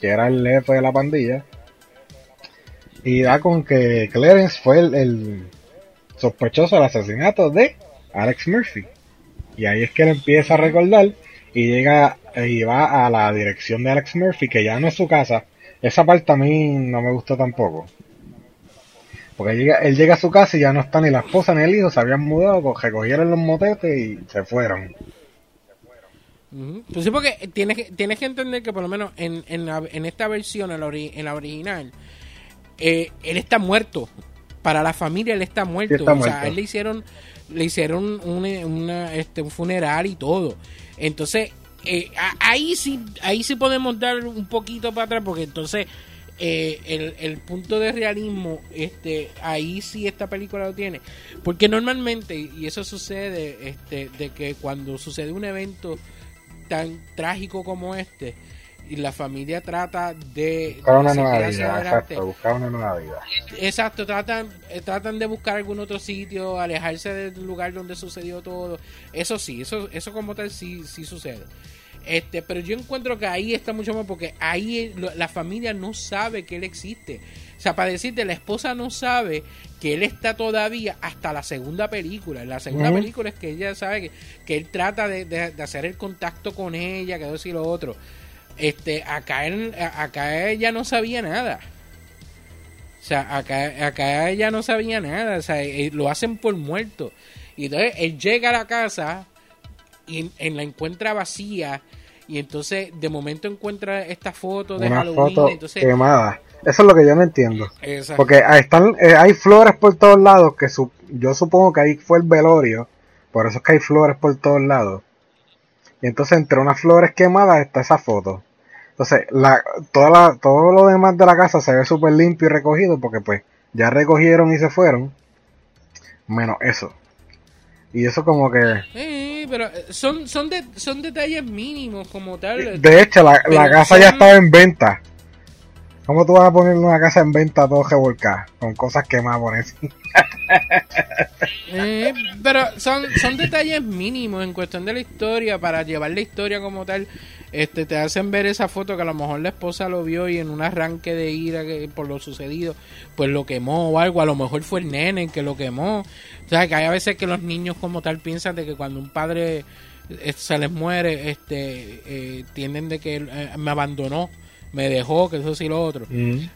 que era el jefe de la pandilla, y da con que Clarence fue el, sospechoso del asesinato de Alex Murphy. Y ahí es que él empieza a recordar y llega y va a la dirección de Alex Murphy, que ya no es su casa. Esa parte a mí no me gustó tampoco. Porque él llega, él llega a su casa y ya no está ni la esposa ni el hijo, se habían mudado, co- recogieron los motetes y se fueron. Pues sí, porque tienes que, tienes que entender que por lo menos en, en, la- en esta versión, en la, ori- en la original, eh, él está muerto. Para la familia él está muerto. está O sea, a él le hicieron, le hicieron un, una, este, un funeral y todo. Entonces, eh, ahí sí, ahí sí podemos dar un poquito para atrás, porque entonces eh, el, el punto de realismo, este, ahí sí esta película lo tiene. Porque normalmente, y eso sucede, este, de que cuando sucede un evento tan trágico como este, y la familia trata de, Buscar una nueva vida, exacto, buscar una nueva vida. Exacto, tratan, eh, tratan de buscar algún otro sitio, alejarse del lugar donde sucedió todo. Eso sí, eso, eso como tal sí, sí sucede. Este, pero yo encuentro que ahí está mucho más porque ahí lo- la familia no sabe que él existe. O sea, para decirte, la esposa no sabe que él está todavía hasta la segunda película. En la segunda película es que ella sabe que, que él trata de, de- de hacer el contacto con ella, que y lo otro. Este, acá, él- acá ella no sabía nada. O sea, acá, acá ella no sabía nada. O sea, eh, lo hacen por muerto. Y entonces él llega a la casa y en la encuentra vacía. Y entonces de momento encuentra esta foto de Una Halloween. foto entonces, quemada. Eso es lo que yo no entiendo. Exacto. Porque están, eh, hay flores por todos lados, que su- yo supongo que ahí fue el velorio, por eso es que hay flores por todos lados. Y entonces entre unas flores quemadas está esa foto. Entonces, la, toda la, todo lo demás de la casa se ve súper limpio y recogido, porque pues ya recogieron y se fueron, menos eso. Y eso como que... Eh, pero eh, son, son, de, son detalles mínimos como tal. De hecho, la, la casa ya estaba en venta. ¿Cómo tú vas a poner una casa en venta todo revolcada? Con cosas quemadas por encima. Eh, pero son, son detalles mínimos en cuestión de la historia para llevar la historia como tal. Este, te hacen ver esa foto que a lo mejor la esposa lo vio y en un arranque de ira por lo sucedido, pues lo quemó o algo. A lo mejor fue el nene el que lo quemó. O sea, que hay a veces que los niños como tal piensan de que cuando un padre eh, se les muere, este, eh, tienden de que eh, me abandonó, me dejó, que eso sí lo otro.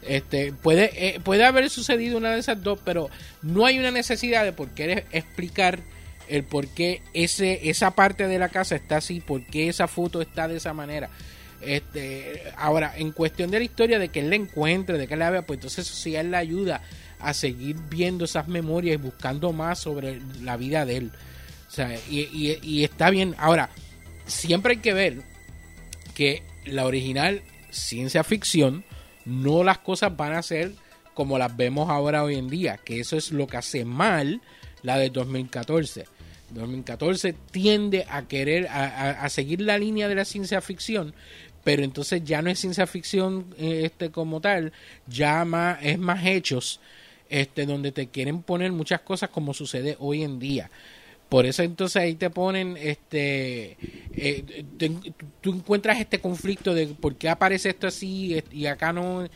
Este, puede, eh, puede haber sucedido una de esas dos, pero no hay una necesidad de por qué explicar el por qué ese, esa parte de la casa está así, por qué esa foto está de esa manera. Este, ahora, en cuestión de la historia de que él la encuentre, de que él la vea, pues entonces eso sí él le ayuda a seguir viendo esas memorias y buscando más sobre la vida de él. O sea, y, y- y está bien. Ahora, siempre hay que ver que la original ciencia ficción, no las cosas van a ser como las vemos ahora hoy en día, que eso es lo que hace mal la de 2014. 2014 tiende a querer a, a- seguir la línea de la ciencia ficción, pero entonces ya no es ciencia ficción eh, este como tal, ya más, es más hechos, este donde te quieren poner muchas cosas como sucede hoy en día. Por eso entonces ahí te ponen, este, eh, tú encuentras este conflicto de por qué aparece esto así y acá no,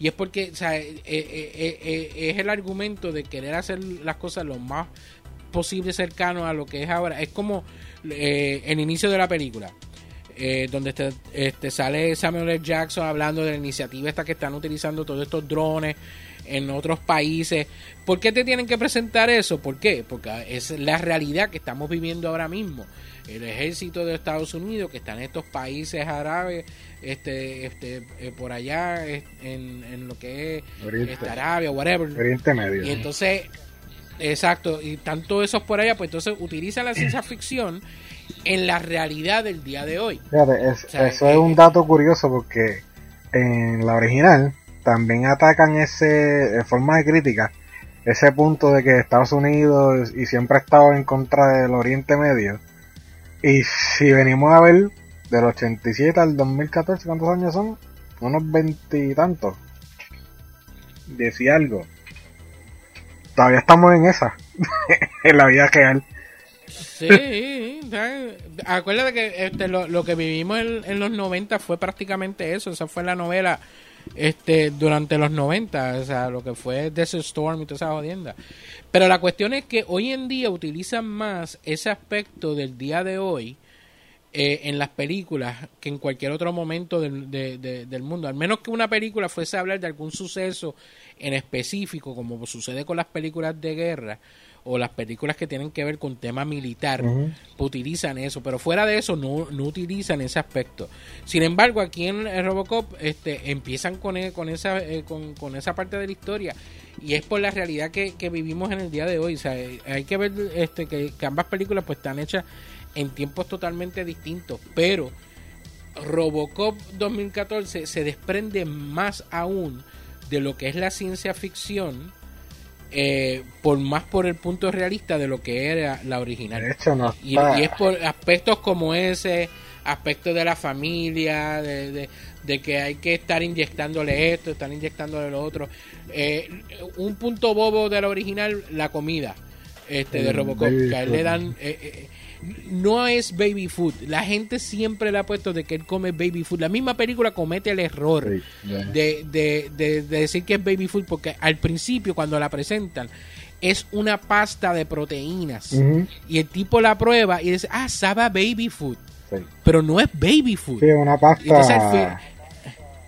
y es porque, eh, eh, eh, es el argumento de querer hacer las cosas lo más posible cercano a lo que es ahora. Es como el inicio de la película. donde este, este, sale Samuel L. Jackson hablando de la iniciativa esta que están utilizando todos estos drones en otros países. ¿Por qué te tienen que presentar eso? ¿Por qué? Porque es la realidad que estamos viviendo ahora mismo. El ejército de Estados Unidos que está en estos países árabes, este, este, eh, por allá en, en, lo que es este, Arabia, whatever. Oriente Medio. Y entonces, exacto, y tanto esos por allá, pues entonces utilizan la ciencia ficción en la realidad del día de hoy. Fíjate, eso es un dato curioso porque en la original también atacan ese, de forma de crítica, ese punto de que Estados Unidos y siempre ha estado en contra del Oriente Medio. Y si venimos a ver del 87 al 2014, ¿cuántos años son? Unos veintitantos. Decía algo. Todavía estamos en esa, en la vida real. Sí, acuérdate que este, lo, que vivimos en, los 90 fue prácticamente eso, esa fue la novela este durante los 90, o sea, lo que fue Desert Storm y toda esa jodienda. Pero la cuestión es que hoy en día utilizan más ese aspecto del día de hoy eh, en las películas que en cualquier otro momento del, del mundo. Al menos que una película fuese a hablar de algún suceso en específico, como sucede con las películas de guerra o las películas que tienen que ver con tema militar, utilizan eso, pero fuera de eso no, no utilizan ese aspecto. Sin embargo, aquí en Robocop este, empiezan con, e, con, esa, eh, con, esa parte de la historia y es por la realidad que, vivimos en el día de hoy. O sea, hay que ver este, que, que ambas películas pues están hechas en tiempos totalmente distintos, pero Robocop 2014 se desprende más aún de lo que es la ciencia ficción eh, por más por el punto realista de lo que era la original. y, es por aspectos como ese, aspecto de la familia, de, que hay que estar inyectándole esto, estar inyectándole lo otro. Eh, un punto bobo de la original, la comida este de Robocop, que le dan... Eh, no es baby food. La gente siempre le ha puesto de que él come baby food. La misma película comete el error de, de, de, decir que es baby food porque al principio cuando la presentan es una pasta de proteínas y el tipo la prueba y dice, ah, sabe baby food. Pero no es baby food. Sí, una pasta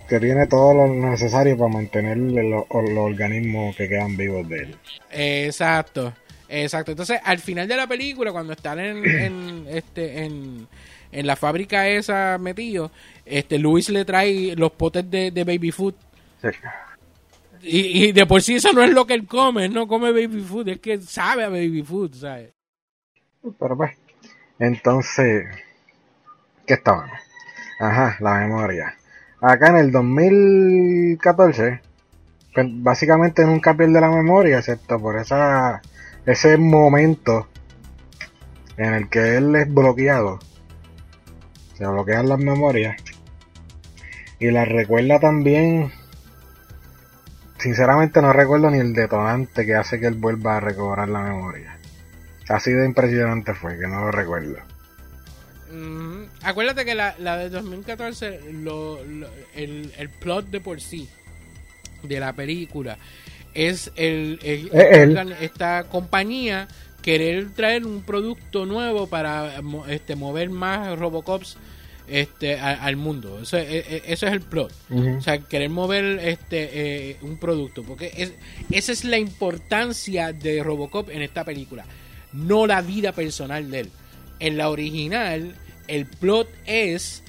que tiene todo lo necesario para mantener los organismos que quedan vivos de él. Exacto. Exacto. Entonces, al final de la película, cuando están en, este, en, la fábrica esa metido, este, Luis le trae los potes de, baby food. Y, de por sí eso no es lo que él come, no come baby food, es que sabe a baby food, ¿sabes? Pero pues, entonces, ¿qué estaba? Ajá, la memoria. Acá en el 2014, pues, básicamente nunca pierde la memoria, excepto por esa ese momento en el que él es bloqueado, se bloquean las memorias y la recuerda también. Sinceramente no recuerdo ni el detonante que hace que él vuelva a recobrar la memoria. Así de impresionante fue que no lo recuerdo. Mm, acuérdate que la, la de 2014, el, el plot de por sí de la película es el, esta compañía querer traer un producto nuevo para este mover más Robocops este al mundo. Eso, e, e, eso es el plot o sea querer mover este eh, un producto porque es, esa es la importancia de Robocop en esta película no la vida personal de él. En la original el plot es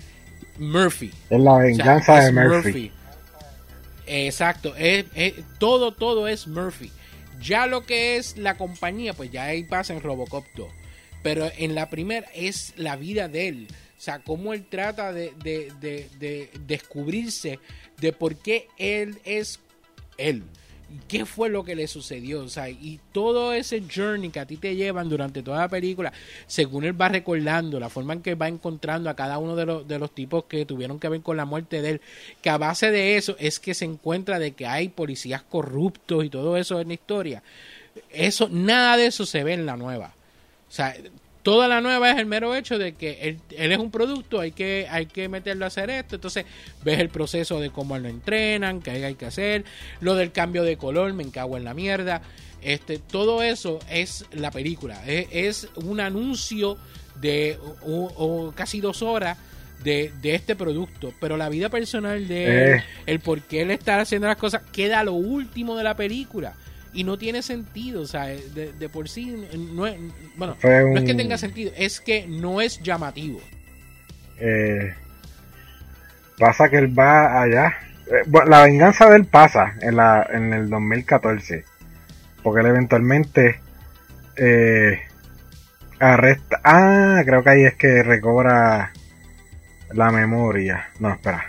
Murphy. Es la venganza de Murphy Exacto, es, todo, todo es Murphy. Ya lo que es la compañía, pues ya ahí pasa en Robocop 2. Pero en la primera es la vida de él. O sea, cómo él trata de, de, de descubrirse de por qué él es él qué fue lo que le sucedió, o sea, y todo ese journey que a ti te llevan durante toda la película, según él va recordando, la forma en que va encontrando a cada uno de los, de los tipos que tuvieron que ver con la muerte de él, que a base de eso es que se encuentra de que hay policías corruptos y todo eso en la historia. Eso, nada de eso se ve en la nueva. O sea, Toda la nueva es el mero hecho de que él, es un producto, hay que, hay que meterlo a hacer esto. Entonces ves el proceso de cómo lo entrenan, qué hay que hacer, lo del cambio de color, me encago en la mierda. Este, todo eso es la película. Es, un anuncio de casi dos horas de, de este producto, pero la vida personal de él, Eh. el por qué él está haciendo las cosas, queda lo último de la película. Y no tiene sentido, o sea, de, de por sí, no es, bueno, no es que tenga sentido, es que no es llamativo. Eh, pasa que él va allá. Eh, bueno, la venganza de él pasa en, la, en el 2014. Porque él eventualmente eh, arresta. Ah, creo que ahí es que recobra la memoria. No, espera.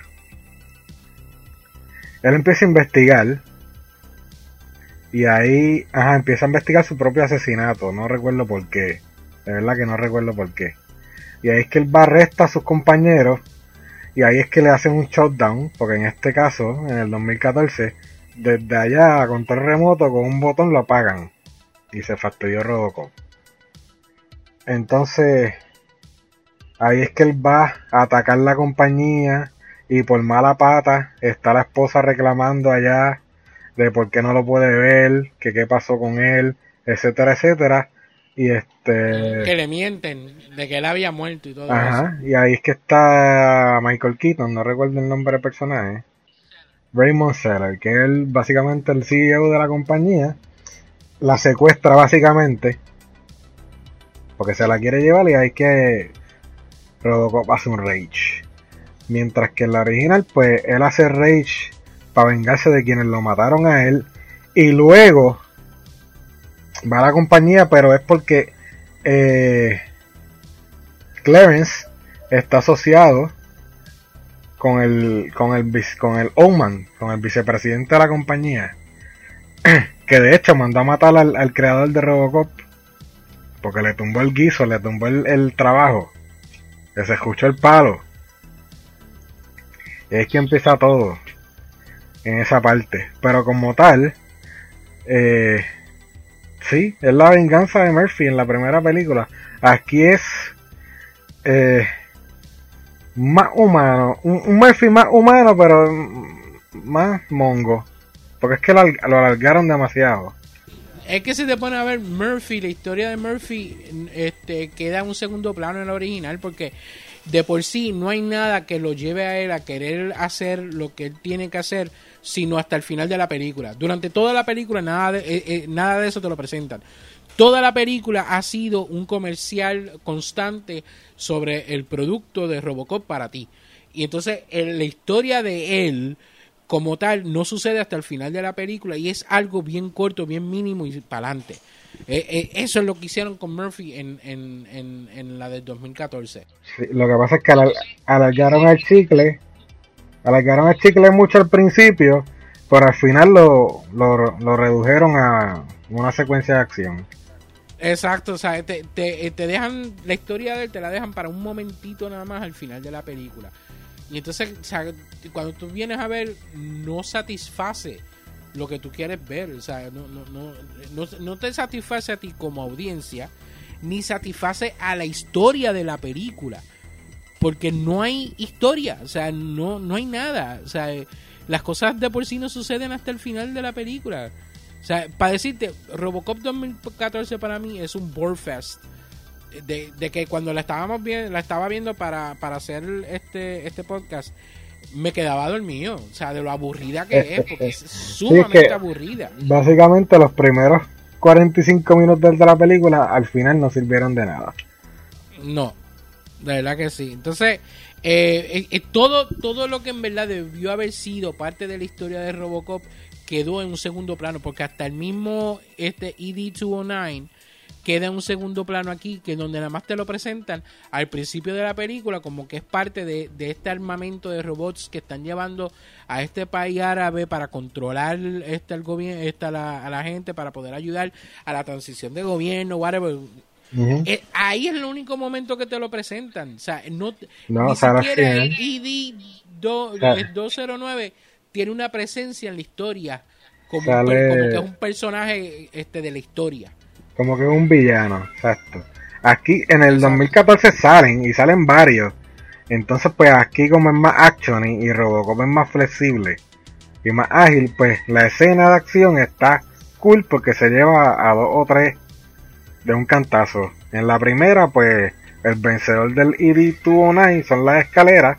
Él empieza a investigar. Y ahí, ajá, empieza a investigar su propio asesinato. No recuerdo por qué. De verdad que no recuerdo por qué. Y ahí es que él va arresta a sus compañeros. Y ahí es que le hacen un shutdown. Porque en este caso, en el 2014, desde allá a control remoto con un botón lo apagan. Y se fastidió Robocop. Entonces, ahí es que él va a atacar la compañía. Y por mala pata está la esposa reclamando allá de por qué no lo puede ver, que qué pasó con él, etcétera, etcétera. Y este... Que le mienten de que él había muerto y todo eso. Ajá, y ahí es que está Michael Keaton, no recuerdo el nombre del personaje. Raymond Seller, que es el, básicamente el CEO de la compañía. La secuestra básicamente. Porque se la quiere llevar y hay que... Robocop hace un rage. Mientras que en la original, pues él hace rage para vengarse de quienes lo mataron a él. Y luego va a la compañía, pero es porque eh, Clarence está asociado con el con el con el Oman, con el vicepresidente de la compañía, que de hecho mandó a matar al, al creador de Robocop porque le tumbó el guiso, le tumbó el, el trabajo, que se escuchó el palo. Y es que empieza todo en esa parte, pero como tal, eh, Sí, es la venganza de Murphy en la primera película. Aquí es eh, más humano, un, Murphy más humano, pero más mongo. Porque es que lo alargaron demasiado. Es que si te pone a ver Murphy, la historia de Murphy, este, queda en un segundo plano en la original porque de por sí no hay nada que lo lleve a él a querer hacer lo que él tiene que hacer, sino hasta el final de la película. Durante toda la película nada de, eh, eh, nada de eso te lo presentan. Toda la película ha sido un comercial constante sobre el producto de Robocop para ti. Y entonces la historia de él como tal no sucede hasta el final de la película y es algo bien corto, bien mínimo y para adelante. eso es lo que hicieron con Murphy en, en, en, la del 2014. Sí, lo que pasa es que alar- alargaron el chicle, alargaron el chicle mucho al principio, pero al final lo, lo, lo redujeron a una secuencia de acción. Exacto, o sea, te, te, te dejan la historia de él, te la dejan para un momentito nada más al final de la película. Y entonces, o sea, cuando tú vienes a ver, no satisface lo que tú quieres ver. O sea, no, no, no, no, no te satisface a ti como audiencia, ni satisface a la historia de la película. Porque no hay historia, o sea, no, no hay nada. O sea, las cosas de por sí no suceden hasta el final de la película. O sea, para decirte, Robocop 2014 para mí es un bore fest. De, de que cuando la estábamos viendo, la estaba viendo para, para hacer este, este podcast, me quedaba dormido. O sea, de lo aburrida que es, porque es sumamente que- aburrida. Básicamente los primeros 45 minutos de la película al final no sirvieron de nada. No, de verdad que sí. Entonces, eh, todo, todo lo que en verdad debió haber sido parte de la historia de Robocop quedó en un segundo plano, porque hasta el mismo este ED209 queda en un segundo plano aquí, que donde nada más te lo presentan al principio de la película, como que es parte de, de este armamento de robots que están llevando a este país árabe para controlar este el gobierno, esta la, a la gente, para poder ayudar a la transición de gobierno, whatever. Eh, ahí es el único momento que te lo presentan. O sea, no, No, ni o sea, al siquiera final. ED do- Claro. eh, 209 tiene una presencia en la historia como, un que es un personaje este de la historia. Como que un villano, exacto. Aquí en el Exacto. 2014 salen y salen varios. Entonces pues aquí como es más action y, y Robocop es más flexible y más ágil, pues la escena de acción está cool porque se lleva a dos o tres de un cantazo. En la primera pues el vencedor del ED209 son las escaleras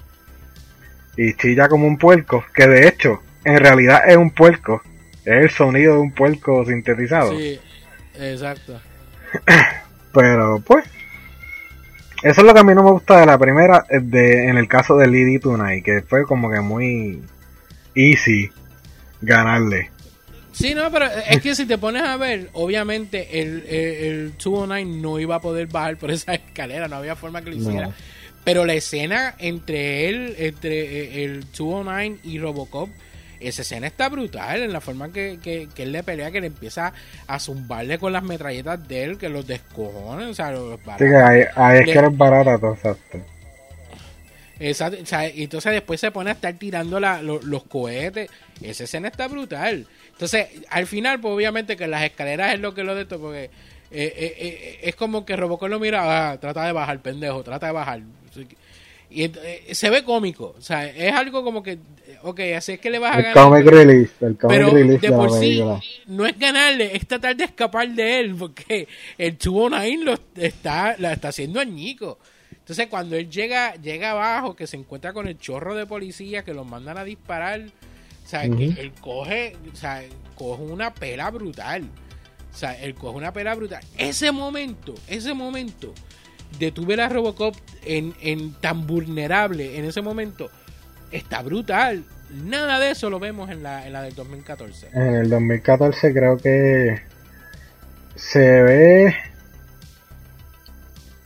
y chilla como un puerco, que de hecho en realidad es un puerco, es el sonido de un puerco sintetizado. Sí, exacto. Pero pues, eso es lo que a mí no me gusta de la primera, de, en el caso del ED Tonight, que fue como que muy easy ganarle. Sí, no, pero es que si te pones a ver, obviamente el, el, 209 no iba a poder bajar por esa escalera, no había forma que lo hiciera. Pero la escena entre él, entre el 209 y Robocop, esa escena está brutal en la forma que, que, él le pelea, que le empieza a zumbarle con las metralletas de él, que los descojones, o sea, los Sí, ahí, es que eres barata exacto. Exacto, o sea, y entonces después se pone a estar tirando la, los cohetes. Esa escena está brutal. Entonces, al final, pues obviamente que las escaleras es lo que lo de esto, porque eh, eh, eh, es como que Robocop lo mira, ah, trata de bajar, pendejo, trata de bajar. Y se ve cómico, o sea, es algo como que ok, así es que le vas a el ganar. Comic relief, el comic pero relief de por sí no es ganarle, es tratar de escapar de él, porque el 209 lo está, la está haciendo añico. Entonces cuando él llega, llega abajo, que se encuentra con el chorro de policía que los mandan a disparar, o sea, que él coge, o sea, coge una pela brutal. O sea, él coge una pela brutal. Ese momento, ese momento de tu ver a Robocop en, en tan vulnerable, en ese momento, está brutal. Nada de eso lo vemos en la, en la del 2014. En el 2014 creo que se ve...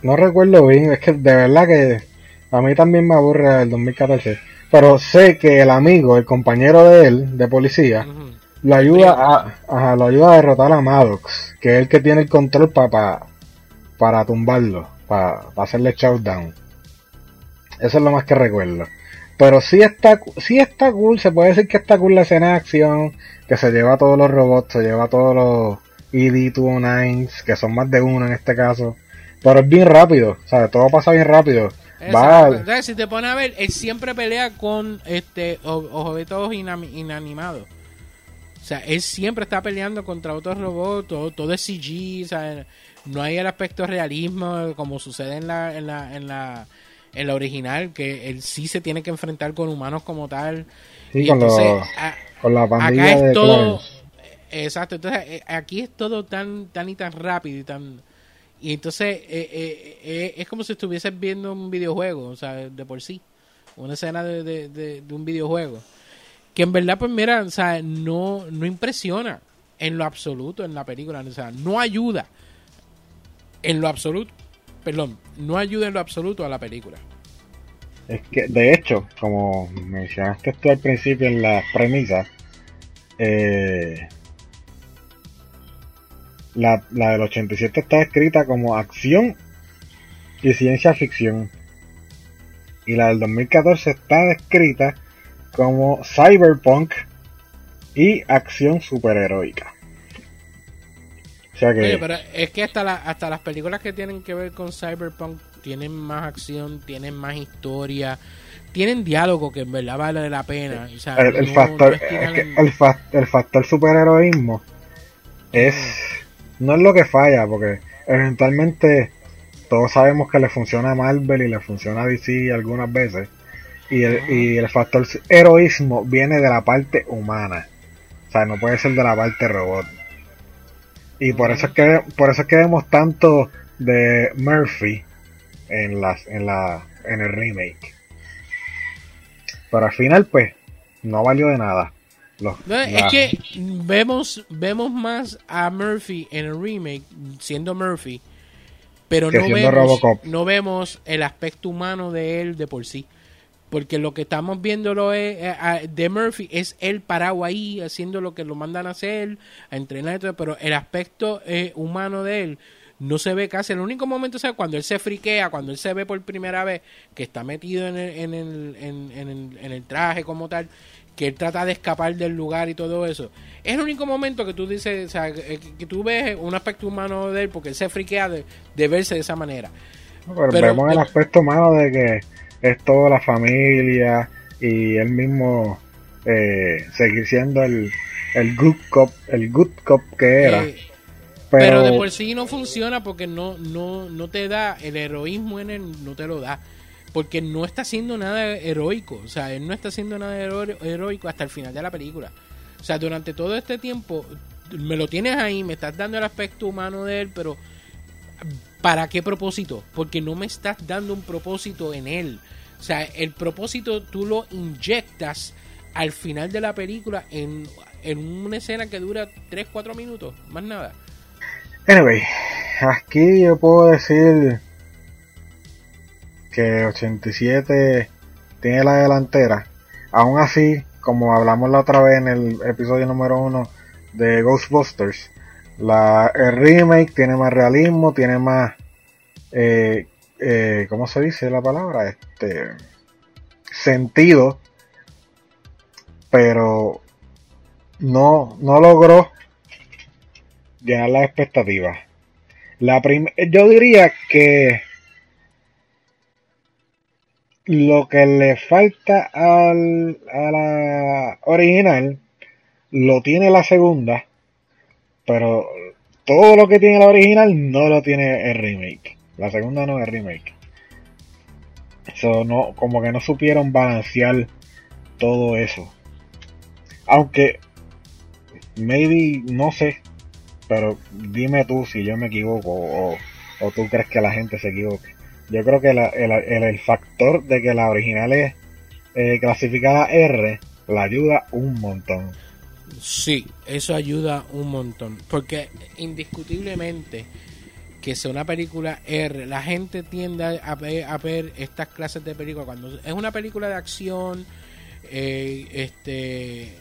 No recuerdo bien, es que de verdad que a mí también me aburre el 2014. Pero sé que el amigo, el compañero de él, de policía, lo ayuda a, lo ayuda a derrotar a Maddox, que es el que tiene el control para para tumbarlo, para hacerle shutdown. Eso es lo más que recuerdo. Pero sí está, sí está cool, se puede decir que está cool la escena de acción, que se lleva a todos los robots, se lleva a todos los ED-209s, que son más de uno en este caso. Pero es bien rápido, o sea, todo pasa bien rápido. Va si te pones a ver, él siempre pelea con este objetos inanimados. O sea, él siempre está peleando contra otros robots, todo, todo es CG, o sea, no hay el aspecto realismo como sucede en la, en la, en la en la original, que él sí se tiene que enfrentar con humanos como tal. y con, entonces, con la pandilla acá es todo, Exacto, entonces eh, aquí es todo tan, tan y tan rápido y tan... Y entonces eh, eh, es como si estuvieses viendo un videojuego, o sea, de por sí, una escena de, de, de, un videojuego. Que en verdad, pues mira, o sea, no, no impresiona en lo absoluto en la película, o sea, no ayuda en lo absoluto perdón, no ayuda en lo absoluto a la película. Es que, de hecho, como mencionaste tú al principio en las premisas, eh, la, la del 87 está escrita como acción y ciencia ficción. Y la del 2014 está escrita como cyberpunk y acción superheroica pero es que hasta, la, hasta las películas que tienen que ver con Cyberpunk tienen más acción, tienen más historia, tienen diálogo que en verdad vale la pena. el, factor, el, factor superheroísmo es no es lo que falla, porque eventualmente todos sabemos que le funciona a Marvel y le funciona a DC algunas veces. Y el, y el factor heroísmo viene de la parte humana. O sea, no puede ser de la parte robot. Y por eso es que por eso es que vemos tanto de Murphy en las en la en el remake. Pero al final pues no valió de nada. Es que vemos vemos más a Murphy en el remake siendo Murphy, pero no vemos, no vemos el aspecto humano de él de por sí. Porque lo que estamos viendo es, eh, de Murphy es él parado ahí haciendo lo que lo mandan a hacer, a entrenar, pero el aspecto eh, humano de él no se ve casi. El único momento es cuando él se friquea, cuando él se ve por primera vez que está metido en el, en el, en, el, traje como tal, que él trata de escapar del lugar y todo eso. Es el único momento que tú dices, o sea, que, tú ves un aspecto humano de él porque él se friquea de, verse de esa manera. pero, vemos el aspecto humano de que es toda la familia y él mismo eh, seguir siendo el, el good cop, el good cop que era. Eh, Pero, de por sí no funciona porque no, no, no te da el heroísmo en él, no te lo da. Porque no está haciendo nada heroico. O sea, él no está haciendo nada heroico hasta el final de la película. O sea, durante todo este tiempo me lo tienes ahí, me estás dando el aspecto humano de él, pero ¿para qué propósito? Porque no me estás dando un propósito en él. O sea, el propósito tú lo inyectas al final de la película en, en una escena que dura 3, 4 minutos, más nada. Anyway, aquí yo puedo decir que 87 tiene la delantera. Aún así, como hablamos la otra vez en el episodio número 1 de Ghostbusters, la, el remake tiene más realismo, tiene más, eh, eh, ¿cómo se dice la palabra? Este, sentido, pero no, no logró llenar las expectativas. La yo diría que lo que le falta al, a la original lo tiene la segunda, pero todo lo que tiene la original no lo tiene el remake. La segunda no es remake. Eso no, como que no supieron balancear todo eso. Aunque, maybe, no sé, pero dime tú si yo me equivoco o, tú crees que la gente se equivoque. Yo creo que el, factor de que la original es eh, clasificada R la ayuda un montón. Sí, eso ayuda un montón. Porque indiscutiblemente que sea una película R, la gente tiende a ver, a ver estas clases de películas. Cuando es una película de acción, eh, este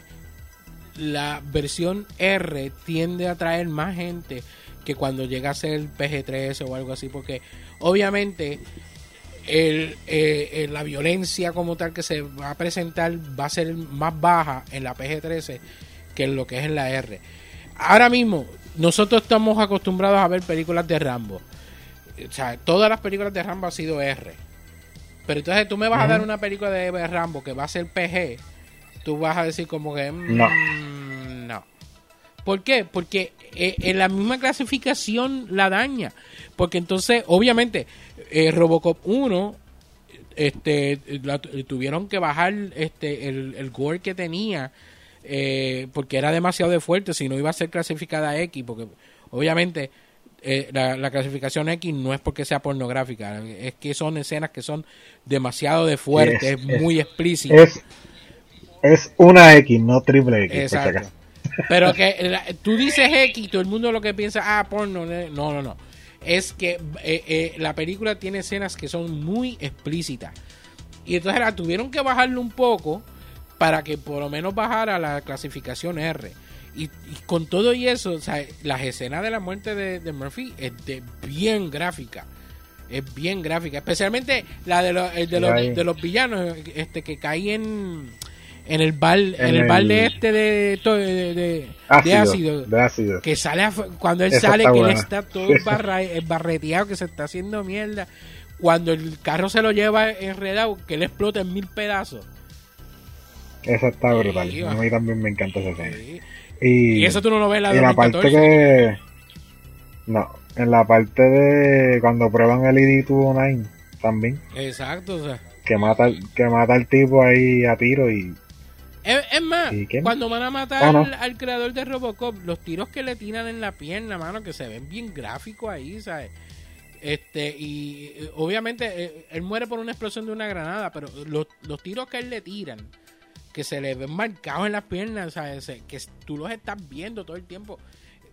la versión R tiende a atraer más gente que cuando llega a ser el PG-13 o algo así, porque obviamente el, eh, la violencia como tal que se va a presentar va a ser más baja en la PG-13 que en lo que es en la R. Ahora mismo, nosotros estamos acostumbrados a ver películas de Rambo. O sea, todas las películas de Rambo han sido R. Pero entonces tú me vas a dar una película de Rambo que va a ser PG tú vas a decir como que mm, no. no. ¿Por qué? Porque eh, en la misma clasificación la daña. Porque entonces, obviamente, eh, Robocop 1 este tuvieron que bajar este el, el gore que tenía eh, porque era demasiado de fuerte si no iba a ser clasificada X porque obviamente la, clasificación X no es porque sea pornográfica es que son escenas que son demasiado de fuerte es, muy explícito es una X, no triple X. Exacto. Pero que tú dices X, todo el mundo lo que piensa, ah, porno. No, no, no. Es que eh, eh, la película tiene escenas que son muy explícitas. Y entonces la tuvieron que bajarlo un poco para que por lo menos bajara la clasificación R. Y, con todo y eso, o sea, las escenas de la muerte de, Murphy es de bien gráfica. Es bien gráfica. Especialmente la de, los, de, los, de los villanos este, que caen en el bar en, el, bar de este de, de, ácido, de, ácido, que sale cuando él sale que él está todo barreteado que se está haciendo mierda cuando el carro se lo lleva enredado que él explota en mil pedazos. Eso está brutal. a mí también me encanta esa escena. Y, eso tú no lo ves en la, en la parte que no en la parte de cuando prueban el ID209 también. Exacto o sea. Que mata que mata al tipo ahí a tiro y es, más, cuando van a matar ah, al, creador de Robocop, los tiros que le tiran en la pierna, mano, que se ven bien gráficos ahí, ¿sabes? Este, y eh, obviamente eh, él muere por una explosión de una granada, pero los, tiros que él le tiran, que se le ven marcados en las piernas, ¿sabes? Que tú los estás viendo todo el tiempo,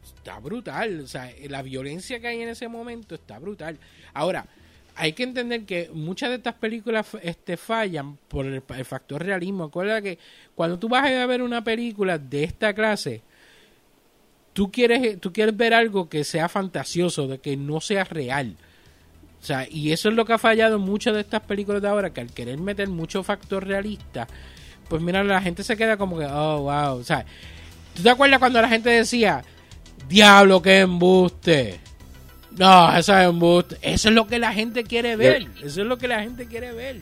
está brutal, o sea, la violencia que hay en ese momento está brutal. Ahora, hay que entender que muchas de estas películas este, fallan por el, factor realismo. Acuérdate que cuando tú vas a ver una película de esta clase, tú quieres, tú quieres ver algo que sea fantasioso, de que no sea real. O sea, y eso es lo que ha fallado en muchas de estas películas de ahora, que al querer meter mucho factor realista, pues mira, la gente se queda como que, oh, wow. O sea, ¿tú te acuerdas cuando la gente decía, diablo, qué embuste? No, eso es Eso es lo que la gente quiere ver. Eso es lo que la gente quiere ver.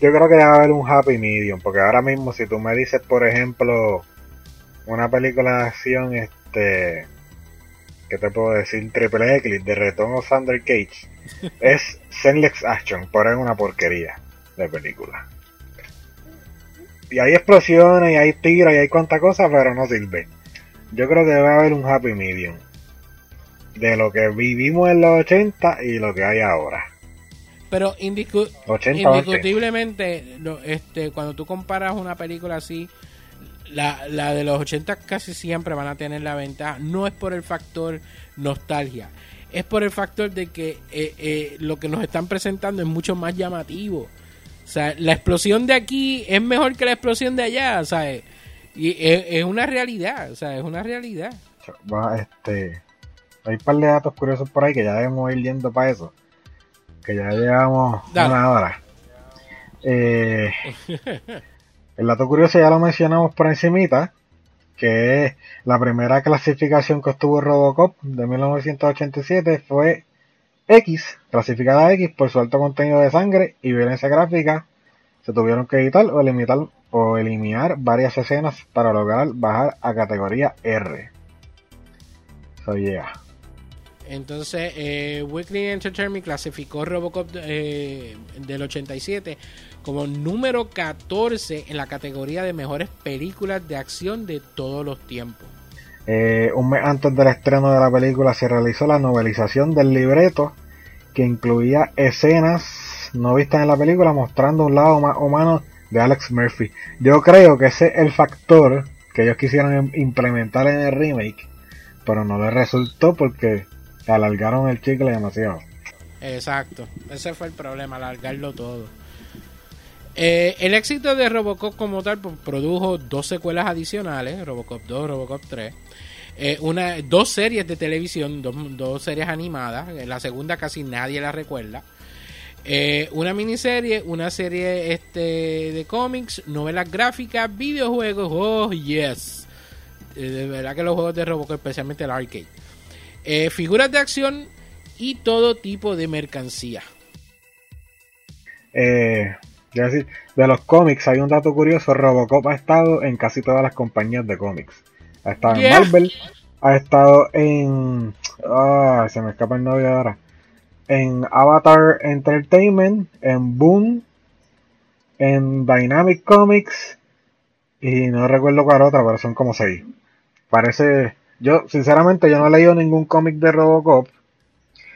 Yo creo que debe haber un happy medium, porque ahora mismo si tú me dices, por ejemplo, una película de acción, este, ¿qué te puedo decir? Triple X de Return of Thunder Cage es Senlex Action, pero es una porquería de película. Y hay explosiones, y hay tiros, y hay cuanta cosa, pero no sirve. Yo creo que debe haber un happy medium de lo que vivimos en los 80 y lo que hay ahora. Pero indiscutiblemente, este, cuando tú comparas una película así, la, la de los 80 casi siempre van a tener la ventaja. No es por el factor nostalgia, es por el factor de que eh, eh, lo que nos están presentando es mucho más llamativo. O sea, la explosión de aquí es mejor que la explosión de allá, ¿sabes? Y es, una realidad, o sea, es una realidad. este, hay un par de datos curiosos por ahí que ya debemos ir yendo para eso. Que ya llevamos una hora. Eh, el dato curioso ya lo mencionamos por encimita, que es la primera clasificación que obtuvo Robocop de 1987 fue X, clasificada X por su alto contenido de sangre y violencia gráfica. Se tuvieron que editar o limitar o eliminar varias escenas para lograr bajar a categoría R. So yeah. Entonces, eh, Weekly Entertainment clasificó Robocop eh, del 87 como número 14 en la categoría de mejores películas de acción de todos los tiempos. Eh, un mes antes del estreno de la película se realizó la novelización del libreto que incluía escenas no vistas en la película mostrando un lado más humano de Alex Murphy. Yo creo que ese es el factor que ellos quisieron implementar en el remake, pero no les resultó porque alargaron el chicle demasiado. Exacto, ese fue el problema, alargarlo todo. Eh, el éxito de Robocop como tal pues, produjo dos secuelas adicionales, Robocop 2, Robocop 3. Eh, una, dos series de televisión, dos, dos series animadas. La segunda casi nadie la recuerda. Eh, una miniserie, una serie este, de cómics, novelas gráficas, videojuegos. Oh, yes. de verdad que los juegos de Robocop, especialmente el arcade. Eh, figuras de acción y todo tipo de mercancía. Eh, decir, de los cómics hay un dato curioso, Robocop ha estado en casi todas las compañías de cómics. Ha estado en Marvel, ha estado en... Ah, se me escapa el novio ahora. En Avatar Entertainment, en Boom, en Dynamic Comics y no recuerdo cuál otra, pero son como seis. Parece yo, sinceramente, yo no he leído ningún cómic de Robocop.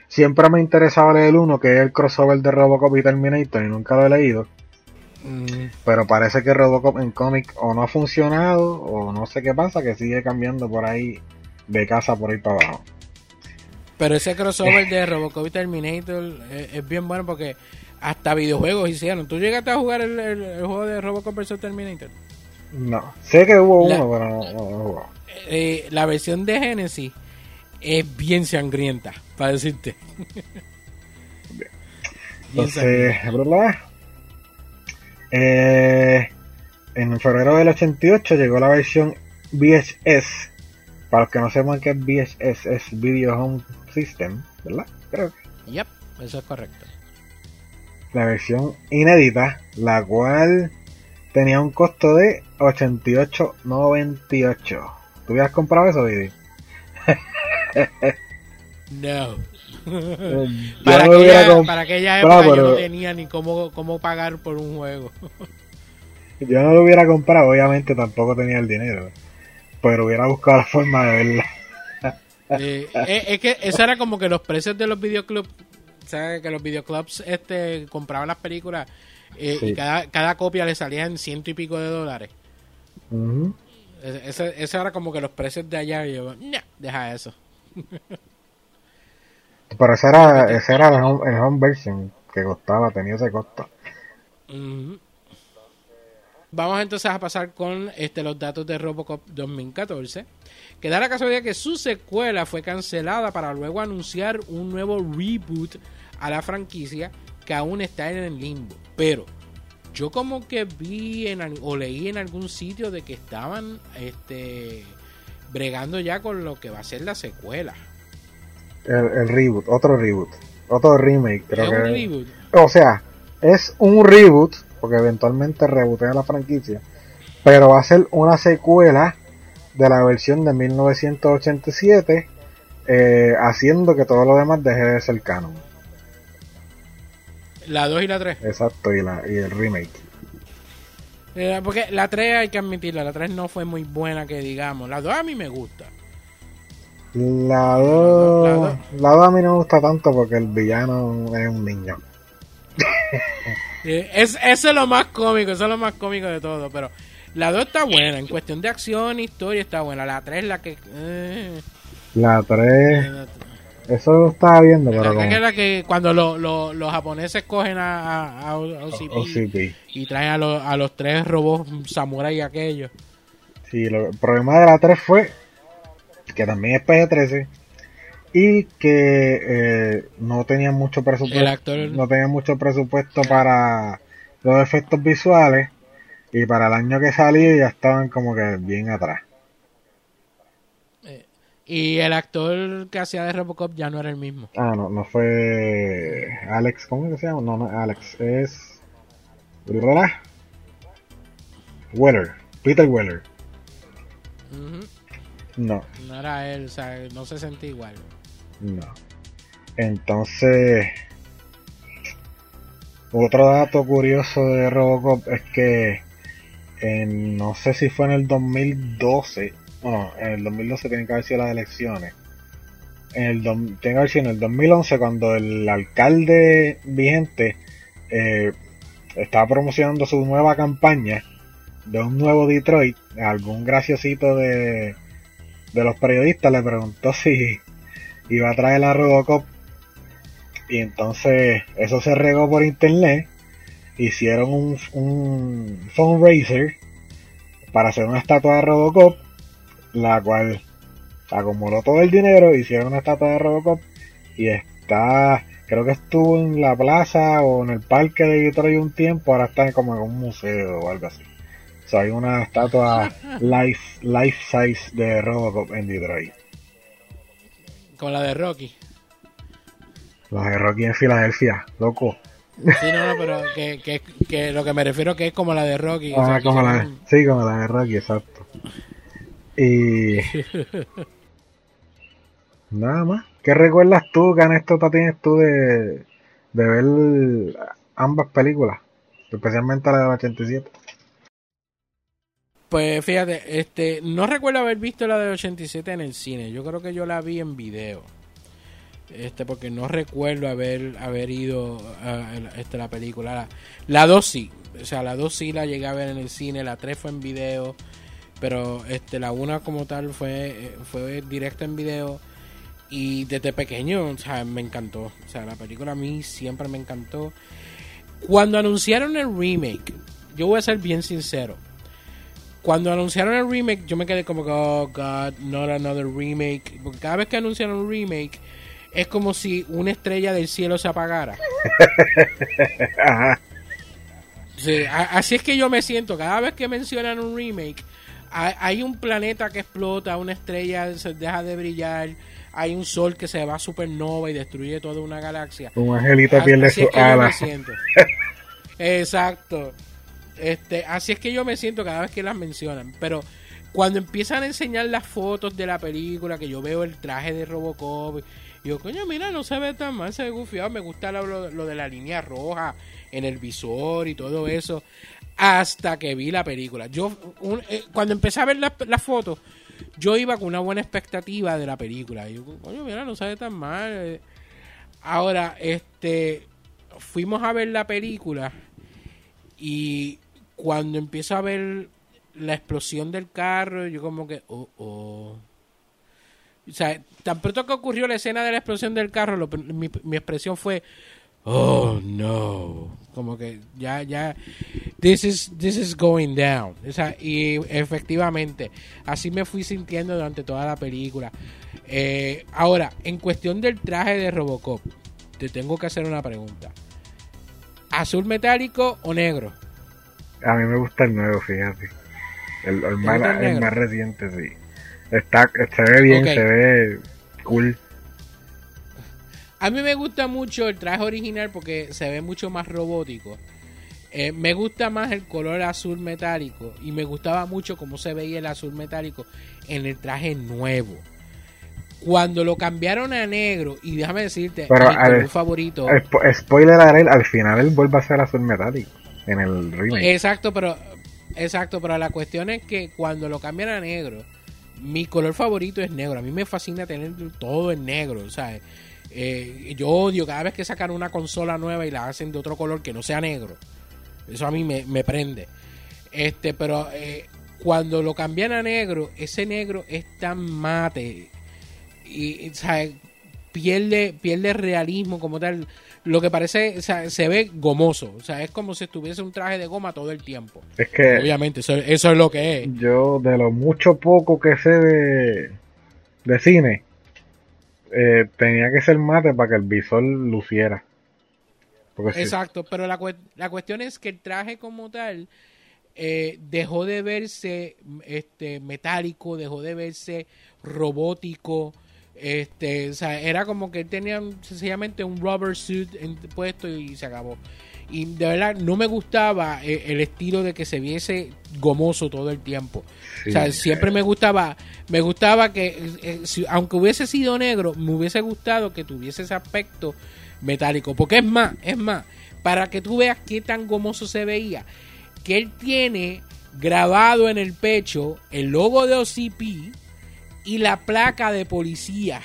Siempre me interesaba leer uno, que es el crossover de Robocop y Terminator, y nunca lo he leído. Mm. Pero parece que Robocop en cómic o no ha funcionado, o no sé qué pasa, que sigue cambiando por ahí de casa por ahí para abajo. Pero ese crossover de Robocop y Terminator es, bien bueno porque hasta videojuegos hicieron. ¿Tú llegaste a jugar el, juego de Robocop vs Terminator? No, sé que hubo uno, pero no, no, eh, la versión de Genesis es bien sangrienta, para decirte. Entonces, ¿verdad? Eh, en febrero del 88 llegó la versión VHS. Para los que no sepan qué es VHS, es Video Home System, ¿verdad? Creo Yep, eso es correcto. La versión inédita, la cual tenía un costo de 88.98. ¿Tú hubieras comprado eso, Didi? no. para, aquella, para, aquella, época yo no tenía ni cómo, cómo pagar por un juego. yo no lo hubiera comprado, obviamente tampoco tenía el dinero. Pero hubiera buscado la forma de verla. Eh, eh, es que eso era como que los precios de los videoclubs, ¿sabes? Que los videoclubs este, compraban las películas eh, y cada, cada copia le salía en ciento y pico de dólares. Ese, ese era como que los precios de allá. Y yo, deja eso. Pero ese era, ese era el home, version que costaba, tenía ese costo. Vamos entonces a pasar con este, los datos de Robocop 2014. Que da la casualidad que su secuela fue cancelada para luego anunciar un nuevo reboot a la franquicia que aún está en el limbo. Pero yo como que vi en, o leí en algún sitio de que estaban este bregando ya con lo que va a ser la secuela. El, reboot, otro reboot, otro remake, creo que. Un reboot? O sea, es un reboot, porque eventualmente rebootea la franquicia, pero va a ser una secuela de la versión de 1987 eh, haciendo que todo lo demás deje de ser canon. La 2 y la 3. Exacto, y, la, y el remake. Eh, porque la 3 hay que admitirla, la 3 no fue muy buena que digamos. La 2 a mí me gusta. La 2 la 2 a mí no me gusta tanto porque el villano es un niño. Eh, es, eso es lo más cómico, eso es lo más cómico de todo, pero la 2 está buena, en cuestión de acción, historia está buena. La 3 la que... Eh, la 3... Eso lo estaba viendo, pero la es la que cuando lo, lo, los japoneses cogen a, a, a OCP, y traen a, lo, a los tres robots samurai aquellos. Sí, el problema de la 3 fue que también es PG-13 y que eh, no tenían mucho presupuesto no tenían mucho presupuesto para los efectos visuales y para el año que salió ya estaban como que bien atrás y el actor que hacía de Robocop ya no era el mismo. Ah no no fue Alex cómo es que se llama no no Alex es Weller Peter Weller. No. No era él o sea no se sentía igual. No. Entonces, otro dato curioso de Robocop es que no sé si fue en el 2012, no, en el 2012 tienen que haber sido las elecciones. En el, tiene que haber sido en el 2011 cuando el alcalde vigente eh, estaba promocionando su nueva campaña de un nuevo Detroit. Algún graciosito de, de los periodistas le preguntó si iba a traer la Robocop y entonces eso se regó por internet hicieron un, un fundraiser para hacer una estatua de Robocop la cual acumuló todo el dinero hicieron una estatua de Robocop y está creo que estuvo en la plaza o en el parque de Detroit un tiempo ahora está como en un museo o algo así o sea, hay una estatua life, life size de Robocop en Detroit con la de Rocky. La de Rocky en Filadelfia, loco. Sí, no, no, pero que, que, que, lo que me refiero que es como la de Rocky. Ah, como la sí, como la de Rocky, exacto. Y... Nada más. ¿Qué recuerdas tú, qué anécdota tienes tú de, de ver ambas películas? Especialmente la del 87. Pues fíjate, este, no recuerdo haber visto la de 87 en el cine. Yo creo que yo la vi en video. Este, porque no recuerdo haber, haber ido a, este, la película. La 2 sí. O sea, la 2 sí la llegué a ver en el cine. La 3 fue en video. Pero este, la 1 como tal fue, fue directa en video. Y desde pequeño, o sea, me encantó. O sea, la película a mí siempre me encantó. Cuando anunciaron el remake, yo voy a ser bien sincero cuando anunciaron el remake, yo me quedé como que, oh god, not another remake. Porque cada vez que anunciaron un remake, es como si una estrella del cielo se apagara. así es que yo me siento. Cada vez que mencionan un remake, hay un planeta que explota, una estrella se deja de brillar, hay un sol que se va a supernova y destruye toda una galaxia. Un angelito pierde su ala. Exacto. Este, así es que yo me siento cada vez que las mencionan. Pero cuando empiezan a enseñar las fotos de la película, que yo veo el traje de Robocop, yo, coño, mira, no se ve tan mal, se ve. Me gusta lo, de la línea roja en el visor y todo eso. Hasta que vi la película. Yo, eh, cuando empecé a ver las fotos, yo iba con una buena expectativa de la película. Yo, coño, mira, no se ve tan mal. Ahora, este, fuimos a ver la película y cuando empiezo a ver la explosión del carro, yo como que, oh, oh. O sea, tan pronto que ocurrió la escena de la explosión del carro, mi, mi, expresión fue, oh no, como que ya, ya, this is, this is going down. O sea, y efectivamente, así me fui sintiendo durante toda la película. Eh, ahora, en cuestión del traje de Robocop, te tengo que hacer una pregunta. ¿Azul metálico o negro? A mí me gusta el nuevo, fíjate. El, más, el más, reciente, sí. Está, se ve bien, se ve cool. A mí me gusta mucho el traje original porque se ve mucho más robótico. Eh, me gusta más el color azul metálico y me gustaba mucho cómo se veía el azul metálico en el traje nuevo. Cuando lo cambiaron a negro, y déjame decirte, Pero mi al- color favorito. Spo- Spoiler alert, al final él vuelve a ser azul metálico en el remake. Exacto, pero exacto, pero la cuestión es que cuando lo cambian a negro, mi color favorito es negro. A mí me fascina tener todo en negro. Eh, yo odio cada vez que sacan una consola nueva y la hacen de otro color que no sea negro. Eso a mí me, prende. Este, pero eh, cuando lo cambian a negro, ese negro es tan mate y, pierde pierde realismo como tal. Lo que parece, o sea, se ve gomoso. O sea, es como si estuviese un traje de goma todo el tiempo. Es que Obviamente, eso, eso es lo que es. yo, de lo mucho poco que sé de, de cine, eh, tenía que ser mate para que el visor luciera. Porque Exacto, pero la, la cuestión es que el traje como tal eh, dejó de verse este metálico, dejó de verse robótico. Este, o sea, era como que él tenía sencillamente un rubber suit en- puesto y se acabó. Y de verdad no me gustaba eh, el estilo de que se viese gomoso todo el tiempo. sí, O sea, siempre me gustaba, me gustaba que, eh, eh, si- aunque hubiese sido negro, me hubiese gustado que tuviese ese aspecto metálico. Porque es más, es más, para que tú veas qué tan gomoso se veía, que él tiene grabado en el pecho el logo de OCP y la placa de policía.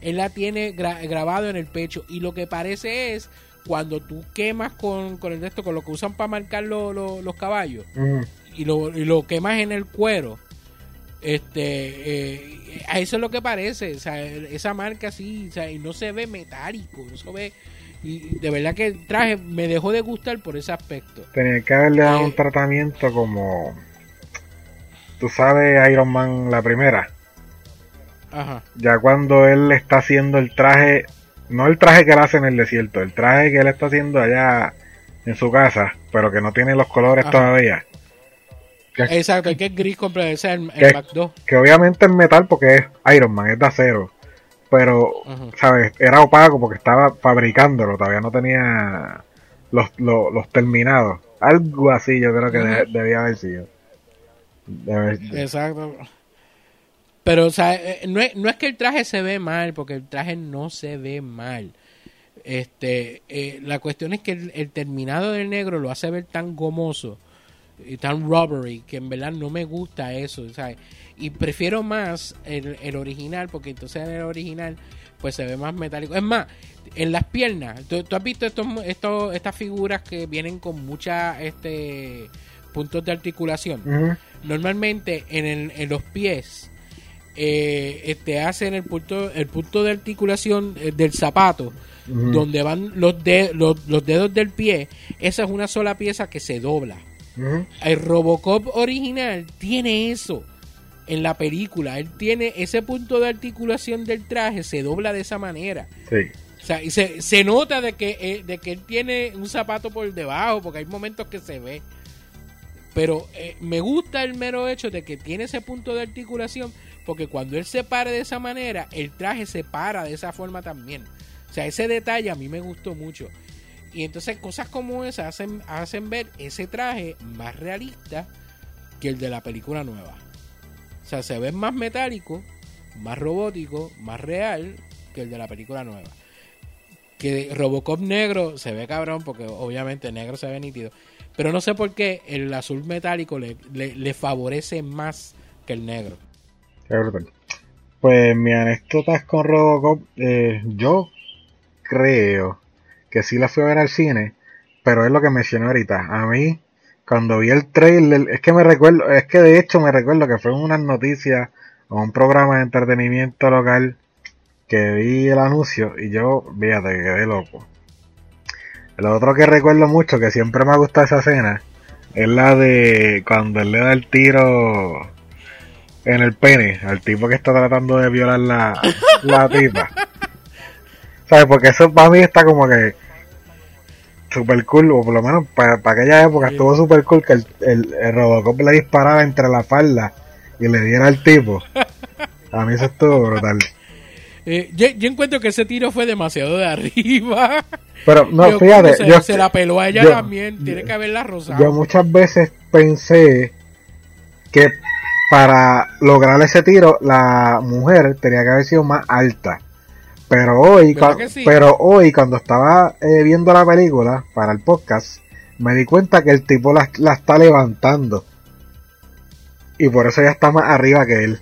Él la tiene gra- grabado en el pecho y lo que parece es cuando tú quemas con, con el de esto, con lo que usan para marcar lo- lo- los caballos y lo, y lo quemas en el cuero, este, eh, a eso es lo que parece, o sea, esa marca así, o sea, y no se ve metálico, no se ve, y de verdad que el traje me dejó de gustar por ese aspecto. tenía que haberle dado Eh. un tratamiento como. Tú sabes, Iron Man, la primera. Ajá, Ya cuando él está haciendo el traje, no el traje que él hace en el desierto, el traje que él está haciendo allá en su casa, pero que no tiene los colores Ajá. todavía. Que, exacto, el que es gris completo, ese es el, ¿Qué? el Mac 2. que obviamente es metal porque es Iron Man, es de acero. Pero, Ajá. ¿sabes? Era opaco porque estaba fabricándolo, todavía no tenía los, los, los terminados. Algo así yo creo que de- debía haber sido. Debe- Exacto. Pero, o sea, eh, no es, no es que el traje se ve mal, porque el traje no se ve mal. Este, eh, la cuestión es que el, el terminado del negro lo hace ver tan gomoso y tan rubbery que en verdad no me gusta eso, ¿sabes? Y prefiero más el, el original, porque entonces en el original pues se ve más metálico. Es más, en las piernas, ¿tú, tú has visto estos, estos, estas figuras que vienen con muchas este, puntos de articulación? Normalmente en, el- en los pies eh, este hacen el punto el punto de articulación eh, del zapato donde van los, de- los, los dedos del pie esa es una sola pieza que se dobla. El Robocop original tiene eso en la película. Él tiene ese punto de articulación del traje se dobla de esa manera. Sí. o sea, y se, se nota de que, de que él tiene un zapato por debajo, porque hay momentos que se ve. Pero eh, me gusta el mero hecho de que tiene ese punto de articulación, porque cuando él se para de esa manera, el traje se para de esa forma también. O sea, ese detalle a mí me gustó mucho. Y entonces cosas como esas hacen, hacen ver ese traje más realista que el de la película nueva. O sea, se ve más metálico, más robótico, más real que el de la película nueva que Robocop negro se ve cabrón porque obviamente negro se ve nítido. Pero no sé por qué el azul metálico le, favorece más que el negro. Pues mi anécdotas con Robocop, eh, yo creo que sí la fui a ver al cine, pero es lo que mencioné ahorita. A mí, cuando vi el trailer, es que me recuerdo, es que de hecho me recuerdo que fue en unas noticias o un programa de entretenimiento local que vi el anuncio y yo, fíjate, quedé loco. Lo otro que recuerdo mucho, que siempre me ha gustado esa escena, es la de cuando él le da el tiro en el pene al tipo que está tratando de violar la, la tipa. ¿Sabes? Porque eso para mí está como que super cool, o por lo menos para, para aquella época Sí. estuvo super cool que el, el, el Robocop le disparara entre la falda y le diera al tipo. A mí eso estuvo brutal. Eh, yo, yo encuentro que ese tiro fue demasiado de arriba. Pero no, Yo- fíjate, se, yo, se la peló a ella yo- también. Tiene que haberla rozado. yo muchas veces pensé que para lograr ese tiro, la mujer tenía que haber sido más alta. Pero hoy, pero hoy cuando estaba eh, viendo la película para el podcast, me di cuenta que el tipo la, la está levantando. Y por eso ya está más arriba que él.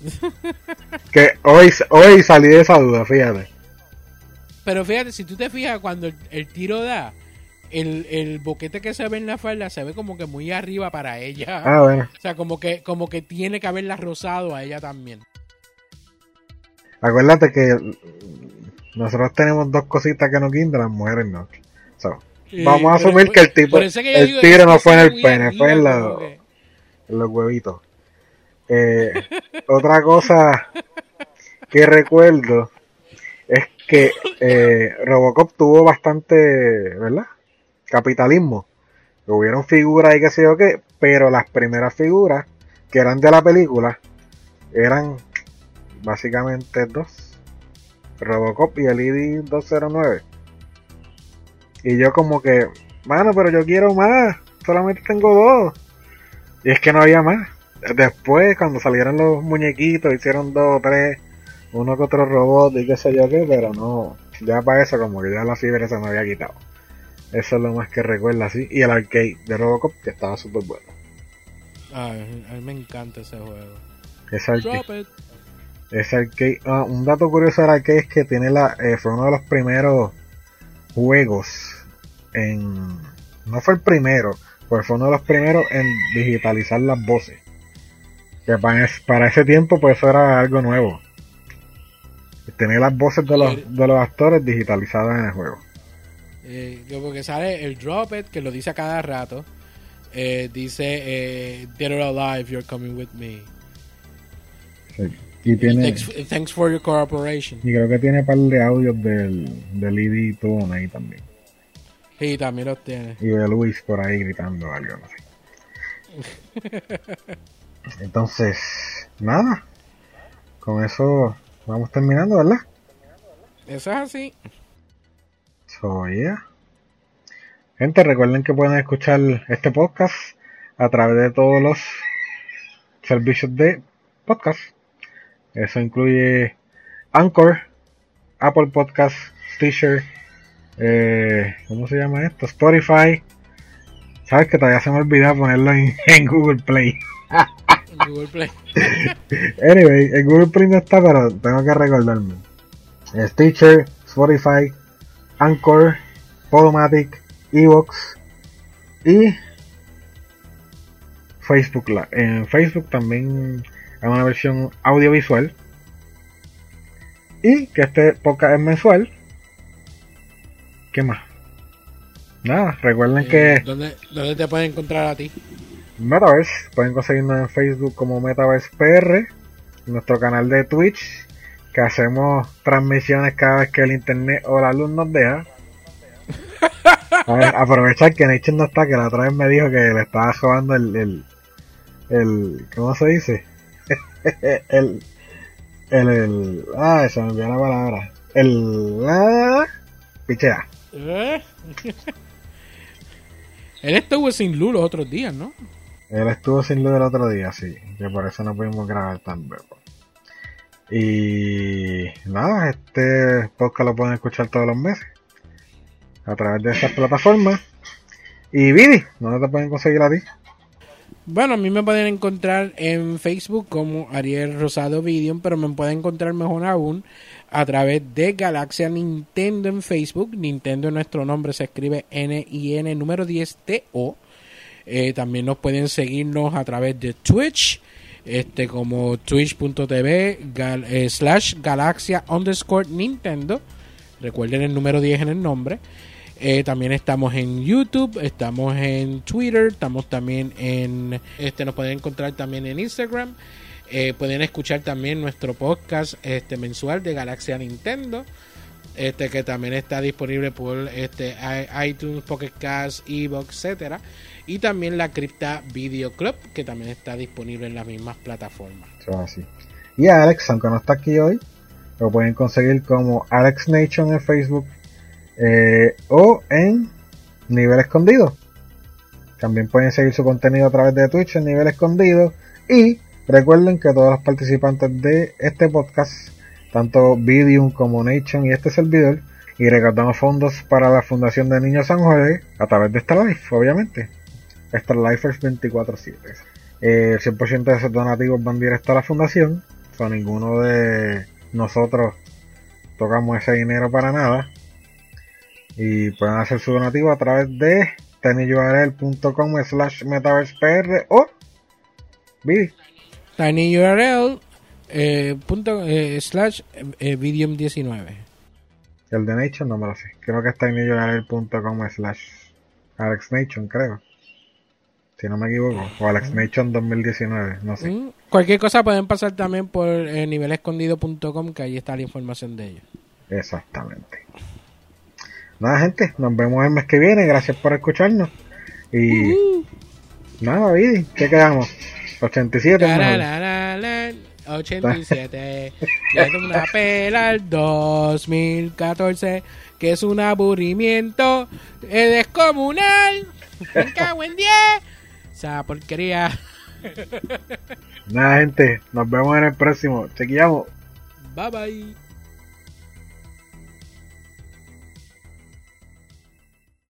que hoy, hoy salí de esa duda, fíjate. Pero fíjate, si tú te fijas, cuando el, tiro da, el, el, boquete que se ve en la falda se ve como que muy arriba para ella. Ah, bueno. O sea, como que, como que tiene que haberla rozado a ella también. Acuérdate que nosotros tenemos dos cositas que nos guindan, las mujeres no. vamos a asumir que el tipo, el tiro no fue en el pene, fue en, en los huevitos. Eh, otra cosa que recuerdo es que eh, Robocop tuvo bastante, ¿verdad? Capitalismo. Hubieron figuras y qué sé yo qué, pero las primeras figuras que eran de la película eran básicamente dos. Robocop y el ID-209. Y yo como que, mano, pero yo quiero más. Solamente tengo dos. Y es que no había más. Después, cuando salieron los muñequitos, hicieron dos o tres, uno que otro robot y qué sé yo qué, pero no, ya para eso como que ya la fibra se me había quitado. Eso es lo más que recuerdo así. Y el arcade de Robocop, que estaba súper bueno. a mí me encanta ese juego. Ese arcade. Ese arcade. Ah, un dato curioso del arcade es que tiene la, eh, fue uno de los primeros juegos en... No fue el primero, pues fue uno de los primeros en digitalizar las voces. Que para, ese tiempo pues eso era algo nuevo. Tener las voces de los, de los actores digitalizadas en el juego. Eh, porque sale el Drop It, que lo dice a cada rato. Eh, dice, eh, Dead or Alive, you're coming with me. Sí. Y tiene, thanks, for your cooperation. Y creo que tiene un par de audios del, del ID Tune ahí también. Sí, también los tiene. Y de Luis por ahí gritando algo, sé. Entonces, nada. Con eso vamos terminando, ¿verdad? Eso es así. So, yeah. Gente, recuerden que pueden escuchar este podcast a través de todos los servicios de podcast. Eso incluye Anchor, Apple Podcast, Stitcher, eh, ¿cómo se llama esto? Spotify. Sabes que todavía se me olvidó ponerlo en Google Play. Google Play. anyway, en Google Play no está, pero tengo que recordarme. Stitcher, Spotify, Anchor, Podomatic, Evox y Facebook. En Facebook también hay una versión audiovisual. Y que este podcast es mensual. ¿Qué más? Nada, recuerden eh, que... ¿dónde, ¿Dónde te pueden encontrar a ti? Metaverse. Pueden conseguirnos en Facebook como Metaverse PR, nuestro canal de Twitch, que hacemos transmisiones cada vez que el internet o la luz nos deja. aprovechar que Nature no está, que la otra vez me dijo que le estaba jugando el, el, el ¿cómo se dice? el, el, el, ah, se me olvidó la palabra. El, ah, pichea. ¿Eh? Él estuvo sin luz los otros días, ¿no? Él estuvo sin luz el otro día, sí, que por eso no pudimos grabar tan luego. Y nada, este podcast lo pueden escuchar todos los meses a través de estas plataformas. Y Vidi, ¿dónde te pueden conseguir a ti? Bueno, a mí me pueden encontrar en Facebook como Ariel Rosado Video, pero me pueden encontrar mejor aún a través de Galaxia Nintendo en Facebook. Nintendo, nuestro nombre se escribe N-I-N número 10-T-O. Eh, también nos pueden seguirnos a través de Twitch, este como twitch.tv eh, slash galaxia underscore Nintendo. Recuerden el número 10 en el nombre. Eh, también estamos en YouTube, estamos en Twitter, estamos también en... Este, nos pueden encontrar también en Instagram. pueden escuchar también nuestro podcast este, mensual de Galaxia Nintendo. Este que también está disponible por este iTunes, Pocket Cast, Evox, etcétera y también la Cripta Video Club, que también está disponible en las mismas plataformas. así. Y Alex, aunque no está aquí hoy, lo pueden conseguir como Alex Nation en Facebook eh, o en Nivel Escondido. También pueden seguir su contenido a través de Twitch en nivel escondido. Y recuerden que todos los participantes de este podcast, tanto Vidium como Nation y este servidor, y recaudamos fondos para la Fundación de Niños San José a través de esta live, obviamente. Esta Life es 24-7. el 100% de esos donativos van directo a la fundación. O ninguno de nosotros tocamos ese dinero para nada. Y pueden hacer su donativo a través de tinyurl.com slash metaversepr o Vidi. tinyurl eh, punto, eh, slash eh, videum 19 el de Nation no me lo sé. Creo que es tinyurl.com slash alexnation creo. Si no me equivoco. O alexnation 2019 no sé. Mm, cualquier cosa pueden pasar también por eh, nivelescondido.com que ahí está la información de ellos. Exactamente. Nada gente. Nos vemos el mes que viene. Gracias por escucharnos. Y nada Vidi ¿qué quedamos? 87 mejor. Tararararán, 87. Le doy una pela al 2014 que es un aburrimiento eh, descomunal. Me cago en 10 esa porquería. Nada gente nos vemos en el próximo. Chequeamos. Bye bye